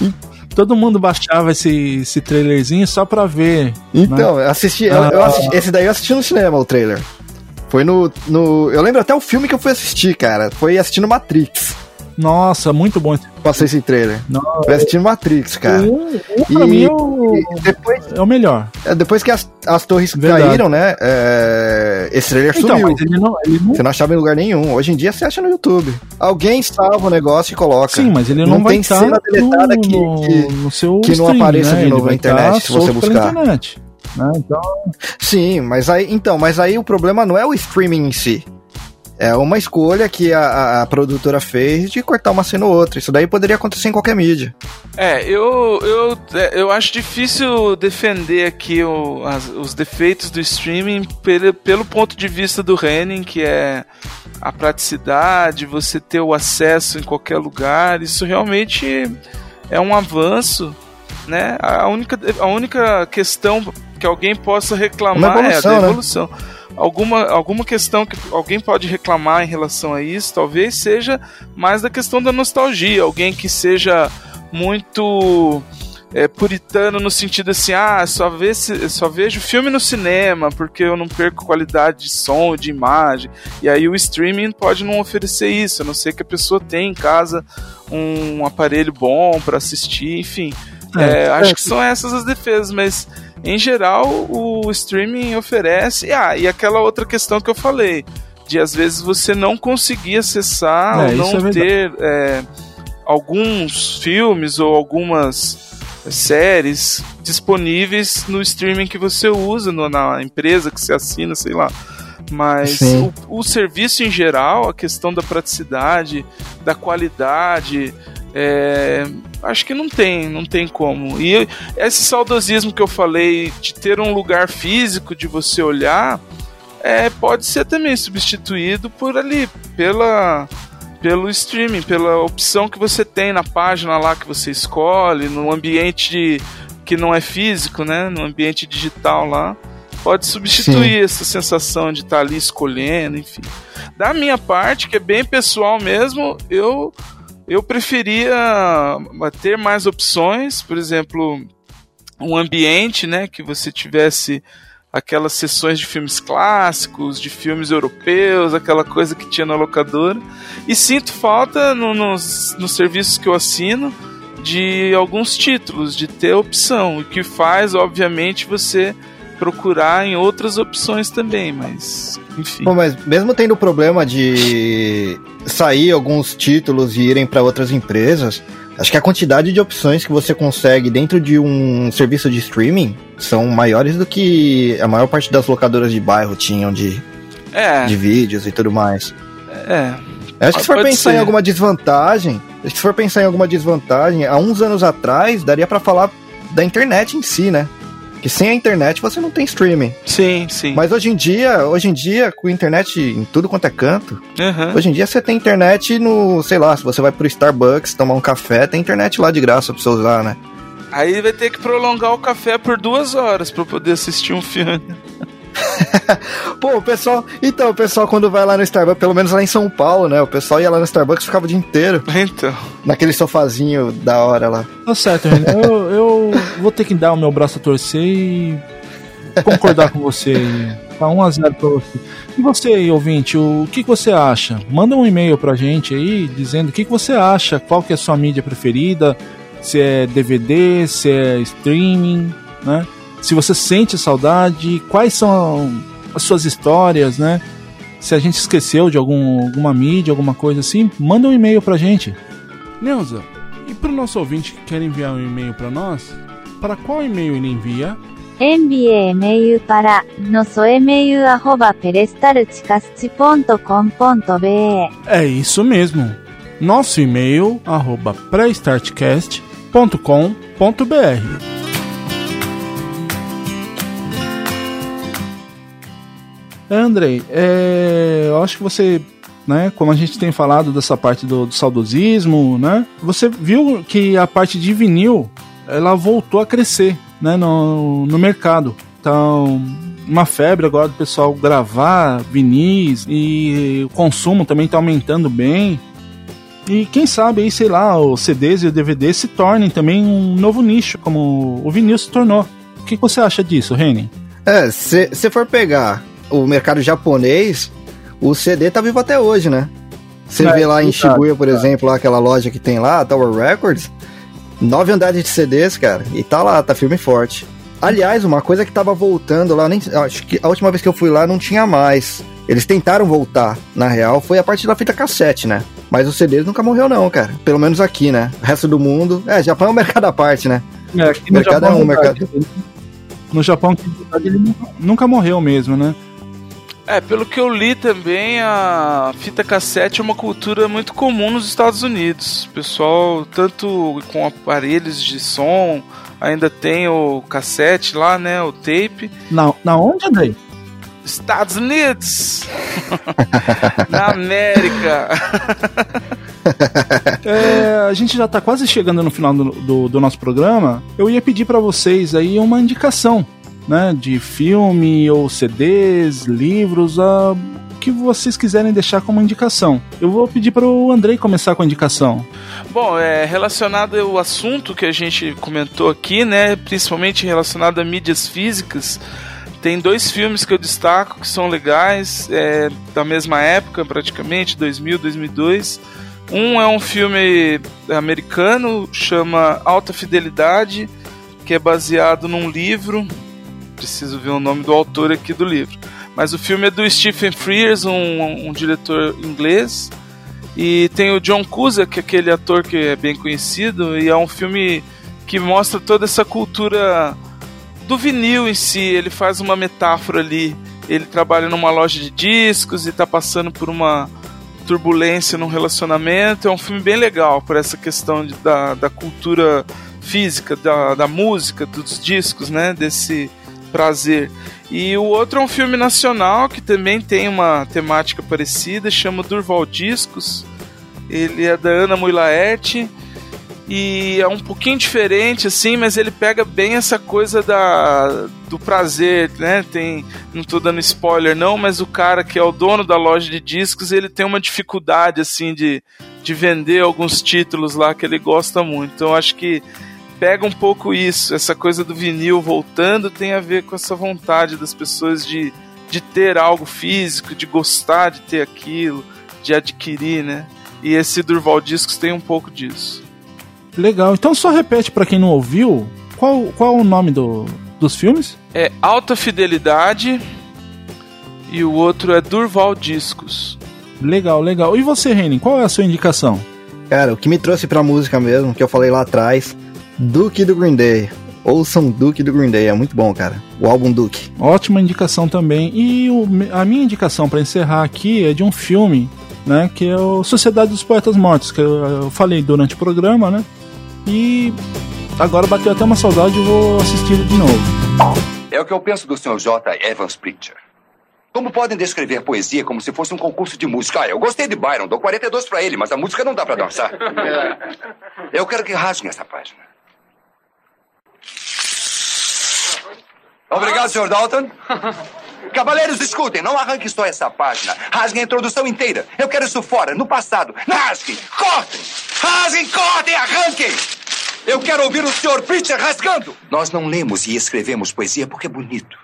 Todo mundo baixava esse, esse trailerzinho só pra ver. Então, né? eu assisti, eu, eu assisti- Esse daí eu assisti no cinema, o trailer. Foi no, no. Eu lembro até o filme que eu fui assistir, cara. Foi assistindo Matrix. Nossa, muito bom. esse- Passei esse trailer. Não, Parece assistindo Matrix, cara. um, um pra mim é o, e depois, é o melhor. é, depois que as, as torres Verdade. caíram, né? é, esse trailer Então, sumiu. ele não, ele não Você não achava em lugar nenhum. Hoje em dia você acha no YouTube. Alguém salva o negócio e coloca. Sim, mas ele não, Não vai tem estar cena deletada no, que- que- no seu que não stream, apareça né? de novo na internet, se você buscar. internet, né? Então, Sim, mas aí, então, mas aí o problema não é o streaming em si. É uma escolha que a, a- produtora fez de cortar uma cena ou outra. Isso daí poderia acontecer em qualquer mídia. É, eu, eu, é, eu acho difícil defender aqui o- as- os defeitos do streaming pelo, pelo ponto de vista do Henning, que é a praticidade, você ter o acesso em qualquer lugar. Isso realmente é um avanço. Né? A, única, a única questão que alguém possa reclamar é a evolução, da né? Alguma, alguma questão que alguém pode reclamar em relação a isso, talvez seja mais da questão da nostalgia. Alguém que seja muito é, puritano no sentido assim, ah, só, vê se- só vejo filme no cinema porque eu não perco qualidade de som, de imagem. E aí o streaming pode não oferecer isso, a não ser que a pessoa tenha em casa um aparelho bom para assistir, enfim. É, É, acho é. que são essas as defesas, mas em geral o streaming oferece. Ah, e aquela outra questão que eu falei, de às vezes você não conseguir acessar É, ou não é ter é, alguns filmes ou algumas séries disponíveis no streaming que você usa, no- na empresa que você assina, sei lá. Mas o, o serviço em geral, a questão da praticidade, da qualidade, é, acho que não tem, não tem como. E esse saudosismo que eu falei de ter um lugar físico de você olhar, é, pode ser também substituído por ali, pela pelo streaming, pela opção que você tem na página lá que você escolhe, no ambiente que não é físico, né, no ambiente digital lá, pode substituir essa sensação de estar ali escolhendo, enfim. Da minha parte, que é bem pessoal mesmo, eu eu preferia ter mais opções, por exemplo, um ambiente, né, que você tivesse aquelas sessões de filmes clássicos, de filmes europeus, aquela coisa que tinha na locadora. E sinto falta no- nos, nos serviços que eu assino de alguns títulos, de ter opção, o que faz, obviamente, você procurar em outras opções também, mas enfim. Pô, mas mesmo tendo o problema de sair alguns títulos e irem para outras empresas, acho que a quantidade de opções que você consegue dentro de um serviço de streaming são maiores do que a maior parte das locadoras de bairro tinham de, É, de vídeos e tudo mais. é. Acho que se for pensar ser. em alguma desvantagem, acho que se for pensar em alguma desvantagem, há uns anos atrás daria pra falar da internet em si, né? Que sem a internet você não tem streaming. Sim, sim. Mas hoje em dia, hoje em dia, com internet em tudo quanto é canto, Aham. hoje em dia você tem internet no, sei lá, se você vai pro Starbucks tomar um café, tem internet lá de graça pra você usar, né? Aí vai ter que prolongar o café por duas horas pra poder assistir um filme. Pô, o pessoal. Então, o pessoal quando vai lá no Starbucks, pelo menos lá em São Paulo, né? O pessoal ia lá no Starbucks e ficava o dia inteiro Então. naquele sofazinho da hora lá. tá certo. Eu, eu vou ter que dar o meu braço a torcer e concordar com você. aí. Tá 1x0 pra você. E você aí, ouvinte, o que, que você acha? Manda um e-mail pra gente aí dizendo o que, que você acha, qual que é a sua mídia preferida, se é DVD, se é streaming, né? se você sente saudade, quais são as suas histórias, né? Se a gente esqueceu de algum, alguma mídia, alguma coisa assim, manda um e-mail pra gente. Neuza, e pro nosso ouvinte que quer enviar um e-mail para nós, para qual e-mail ele envia? Envie e-mail para nosso e-mail perestartcast.com.br É isso mesmo. Nosso e-mail arroba prestartcast.com.br Andrei, é, eu acho que você, né, como a gente tem falado dessa parte do, do saudosismo, né, você viu que a parte de vinil, ela voltou a crescer, né, no, no mercado. Então, uma febre agora do pessoal gravar vinis e o consumo também está aumentando bem. E quem sabe aí, sei lá, os CDs e o DVD se tornem também um novo nicho, como o vinil se tornou. O que você acha disso, Reni? É, se você for pegar o mercado japonês, o CD tá vivo até hoje, né? Você É, vê lá em Shibuya, por exemplo, lá aquela loja que tem lá, a Tower Records, nove andares de CDs, cara, e tá lá, tá firme e forte. Aliás, uma coisa que tava voltando lá, nem, acho que a última vez que eu fui lá não tinha mais. Eles tentaram voltar, na real, foi a parte da fita cassete, né? Mas o CD nunca morreu não, cara. Pelo menos aqui, né? O resto do mundo... É, Japão é um mercado à parte, né? É, aqui no Mercado Japão, é um verdade. No Japão, ele nunca, nunca morreu mesmo, né? É, pelo que eu li também, a fita cassete é uma cultura muito comum nos Estados Unidos. O pessoal, tanto com aparelhos de som, ainda tem o cassete lá, né? O tape. Na, na onde, Andrei? Estados Unidos! Na América! É, a gente já tá quase chegando no final do, do, do nosso programa. Eu ia pedir pra vocês aí uma indicação, né? De filme ou CDs, livros, a, o que vocês quiserem deixar como indicação. Eu vou pedir para o Andrei começar com a indicação. Bom, é relacionado ao assunto que a gente comentou aqui, né? Principalmente relacionado a mídias físicas. Tem dois filmes que eu destaco que são legais, é, da mesma época, praticamente, 2000, 2002. Um é um filme americano, chama Alta Fidelidade, que é baseado num livro. Preciso ver o nome do autor aqui do livro. Mas o filme é do Stephen Frears, um, um diretor inglês. E tem o John Cusack, aquele ator que é bem conhecido, e é um filme que mostra toda essa cultura do vinil em si. Ele faz uma metáfora ali. Ele trabalha numa loja de discos e está passando por uma turbulência num relacionamento. É um filme bem legal por essa questão de, da, da cultura física, da, da música, dos discos, né? Desse prazer. E o outro é um filme nacional que também tem uma temática parecida, chama Durval Discos. Ele é da Ana Mui Laerte e é um pouquinho diferente assim, mas ele pega bem essa coisa da do prazer, né? Tem, não tô dando spoiler não, mas o cara que é o dono da loja de discos, ele tem uma dificuldade assim de, de vender alguns títulos lá que ele gosta muito. Então acho que pega um pouco isso, essa coisa do vinil voltando tem a ver com essa vontade das pessoas de, de ter algo físico, de gostar de ter aquilo, de adquirir, né? E esse Durval Discos tem um pouco disso. Legal. Então só repete para quem não ouviu, qual, qual é o nome do, dos filmes? É Alta Fidelidade e o outro é Durval Discos. Legal, legal. E você, Renin, qual é a sua indicação? Cara, o que me trouxe pra música mesmo, que eu falei lá atrás, Duke do Green Day. Ouçam Duke do Green Day, é muito bom, cara. O álbum Duke. Ótima indicação também. E o, a minha indicação para encerrar aqui é de um filme, né, que é o Sociedade dos Poetas Mortos, que eu, eu falei durante o programa, né? E agora bateu até uma saudade e vou assistir de novo. É o que eu penso do Sr. J. Evans Pritchard. Como podem descrever poesia como se fosse um concurso de música? Ah, eu gostei de Byron, dou 42 pra ele, mas a música não dá pra dançar. Eu quero que rasguem essa página. Obrigado, Sr. Dalton. Cavaleiros, escutem, não arranquem só essa página. Rasguem a introdução inteira. Eu quero isso fora, no passado. Rasguem, cortem, rasguem, cortem, arranquem. Eu quero ouvir o Sr. Pritchard rasgando. Nós não lemos e escrevemos poesia porque é bonito.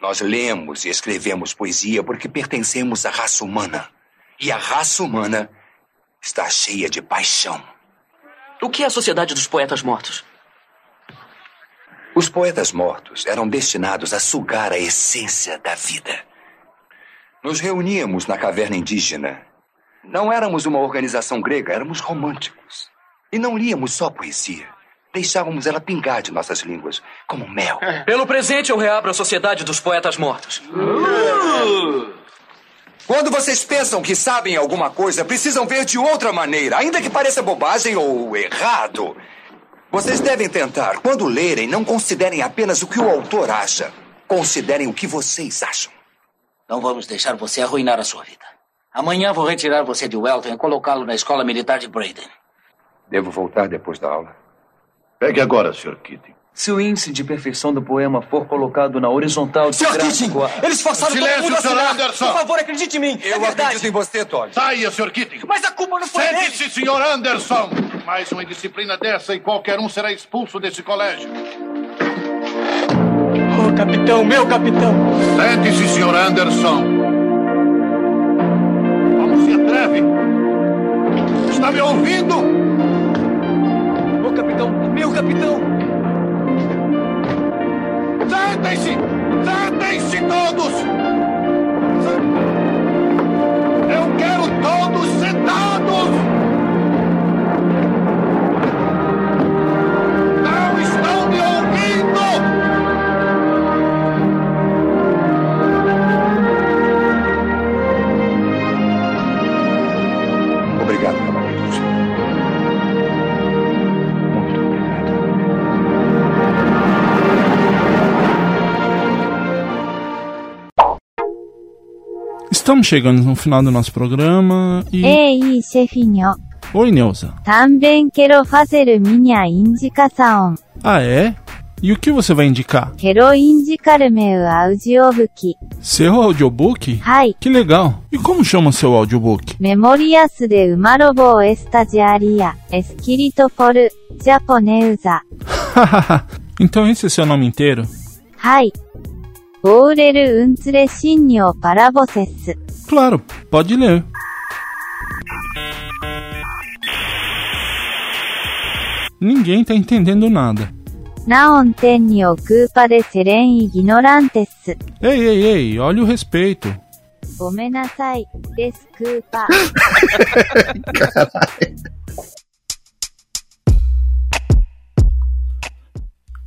Nós lemos e escrevemos poesia porque pertencemos à raça humana. E a raça humana está cheia de paixão. O que é a Sociedade dos Poetas Mortos? Os poetas mortos eram destinados a sugar a essência da vida. Nos reuníamos na caverna indígena. Não éramos uma organização grega, éramos românticos. E não líamos só poesia. Deixávamos ela pingar de nossas línguas, como mel. Pelo presente, eu reabro a Sociedade dos Poetas Mortos. Quando vocês pensam que sabem alguma coisa, precisam ver de outra maneira, ainda que pareça bobagem ou errado. Vocês devem tentar, quando lerem, não considerem apenas o que o autor acha. Considerem o que vocês acham. Não vamos deixar você arruinar a sua vida. Amanhã vou retirar você de Welton e colocá-lo na escola militar de Braden. Devo voltar depois da aula? Pegue agora, Sr. Keating. Se o índice de perfeição do poema for colocado na horizontal de Sr. gráfico... Keating, eles forçaram Silêncio, todo mundo a Sr. Anderson. Por favor, acredite em mim. Eu acredito em você, Todd. Saia, Sr. Keating. Mas a culpa não foi dele. Sente-se, Sr. Anderson. Mais uma indisciplina dessa e qualquer um será expulso desse colégio. Oh, capitão, meu capitão. Sente-se, Sr. Anderson. Como se atreve! Está me ouvindo? Ô capitão, meu capitão! Sentem-se! Sentem-se todos! Eu quero todos sentados! Estamos chegando no final do nosso programa e. É, Ei, chefinho. Oi, Neuza. Também quero fazer minha indicação. Ah, é? E o que você vai indicar? Quero indicar meu audiobook. Seu audiobook? Hai. Que legal. E como chama seu audiobook? Memorias de uma robô estagiária, escrito por japonesa. então esse é seu nome inteiro? Hai. Orel Untzle Sinyo para vocês. Claro, pode ler. Ninguém tá entendendo nada. Não tenho culpa de serem ignorantes. Ei, ei, ei, olha o respeito. Gomenasai, desculpa. Caralho.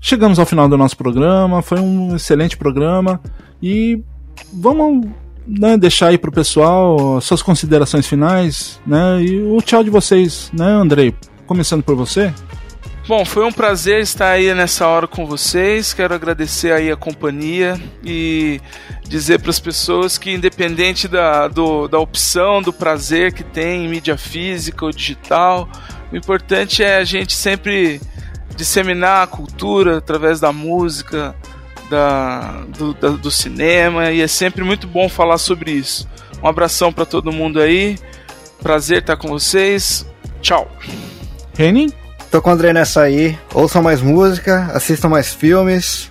Chegamos ao final do nosso programa, foi um excelente programa e vamos né, deixar aí pro pessoal suas considerações finais, né? E o tchau de vocês, né, Andrei? Começando por você. Bom, foi um prazer estar aí nessa hora com vocês. Quero agradecer aí a companhia e dizer para as pessoas que, independente da, do, da opção, do prazer que tem em mídia física ou digital, o importante é a gente sempre disseminar a cultura através da música, da, do, da, do cinema, e é sempre muito bom falar sobre isso. Um abração para todo mundo aí. Prazer estar com vocês. Tchau. Renin? Tô com o André nessa aí. Ouçam mais música, assistam mais filmes.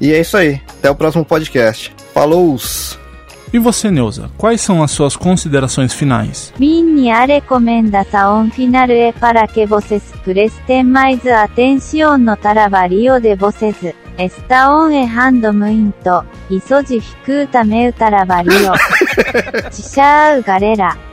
E é isso aí. Até o próximo podcast. Falou! E você, Neuza, quais são as suas considerações finais? Minha recomendação final é para que vocês prestem mais atenção no trabalho de vocês. Estão errando muito. Isso dificulta meu trabalho. Tchau, galera.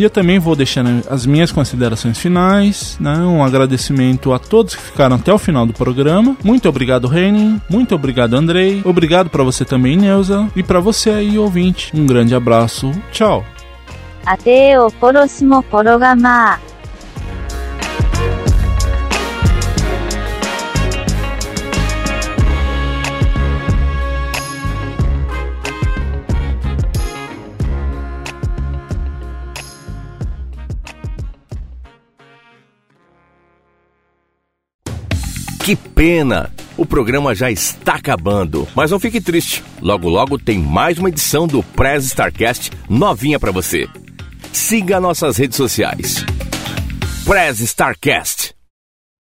E eu também vou deixando as minhas considerações finais, né? Um agradecimento a todos que ficaram até o final do programa. Muito obrigado, Renin. Muito obrigado, Andrei. Obrigado para você também, Neuza. E para você aí, ouvinte. Um grande abraço. Tchau. Até o próximo programa. Que pena! O programa já está acabando, mas não fique triste. Logo logo tem mais uma edição do Press Starcast novinha para você. Siga nossas redes sociais. Press Starcast.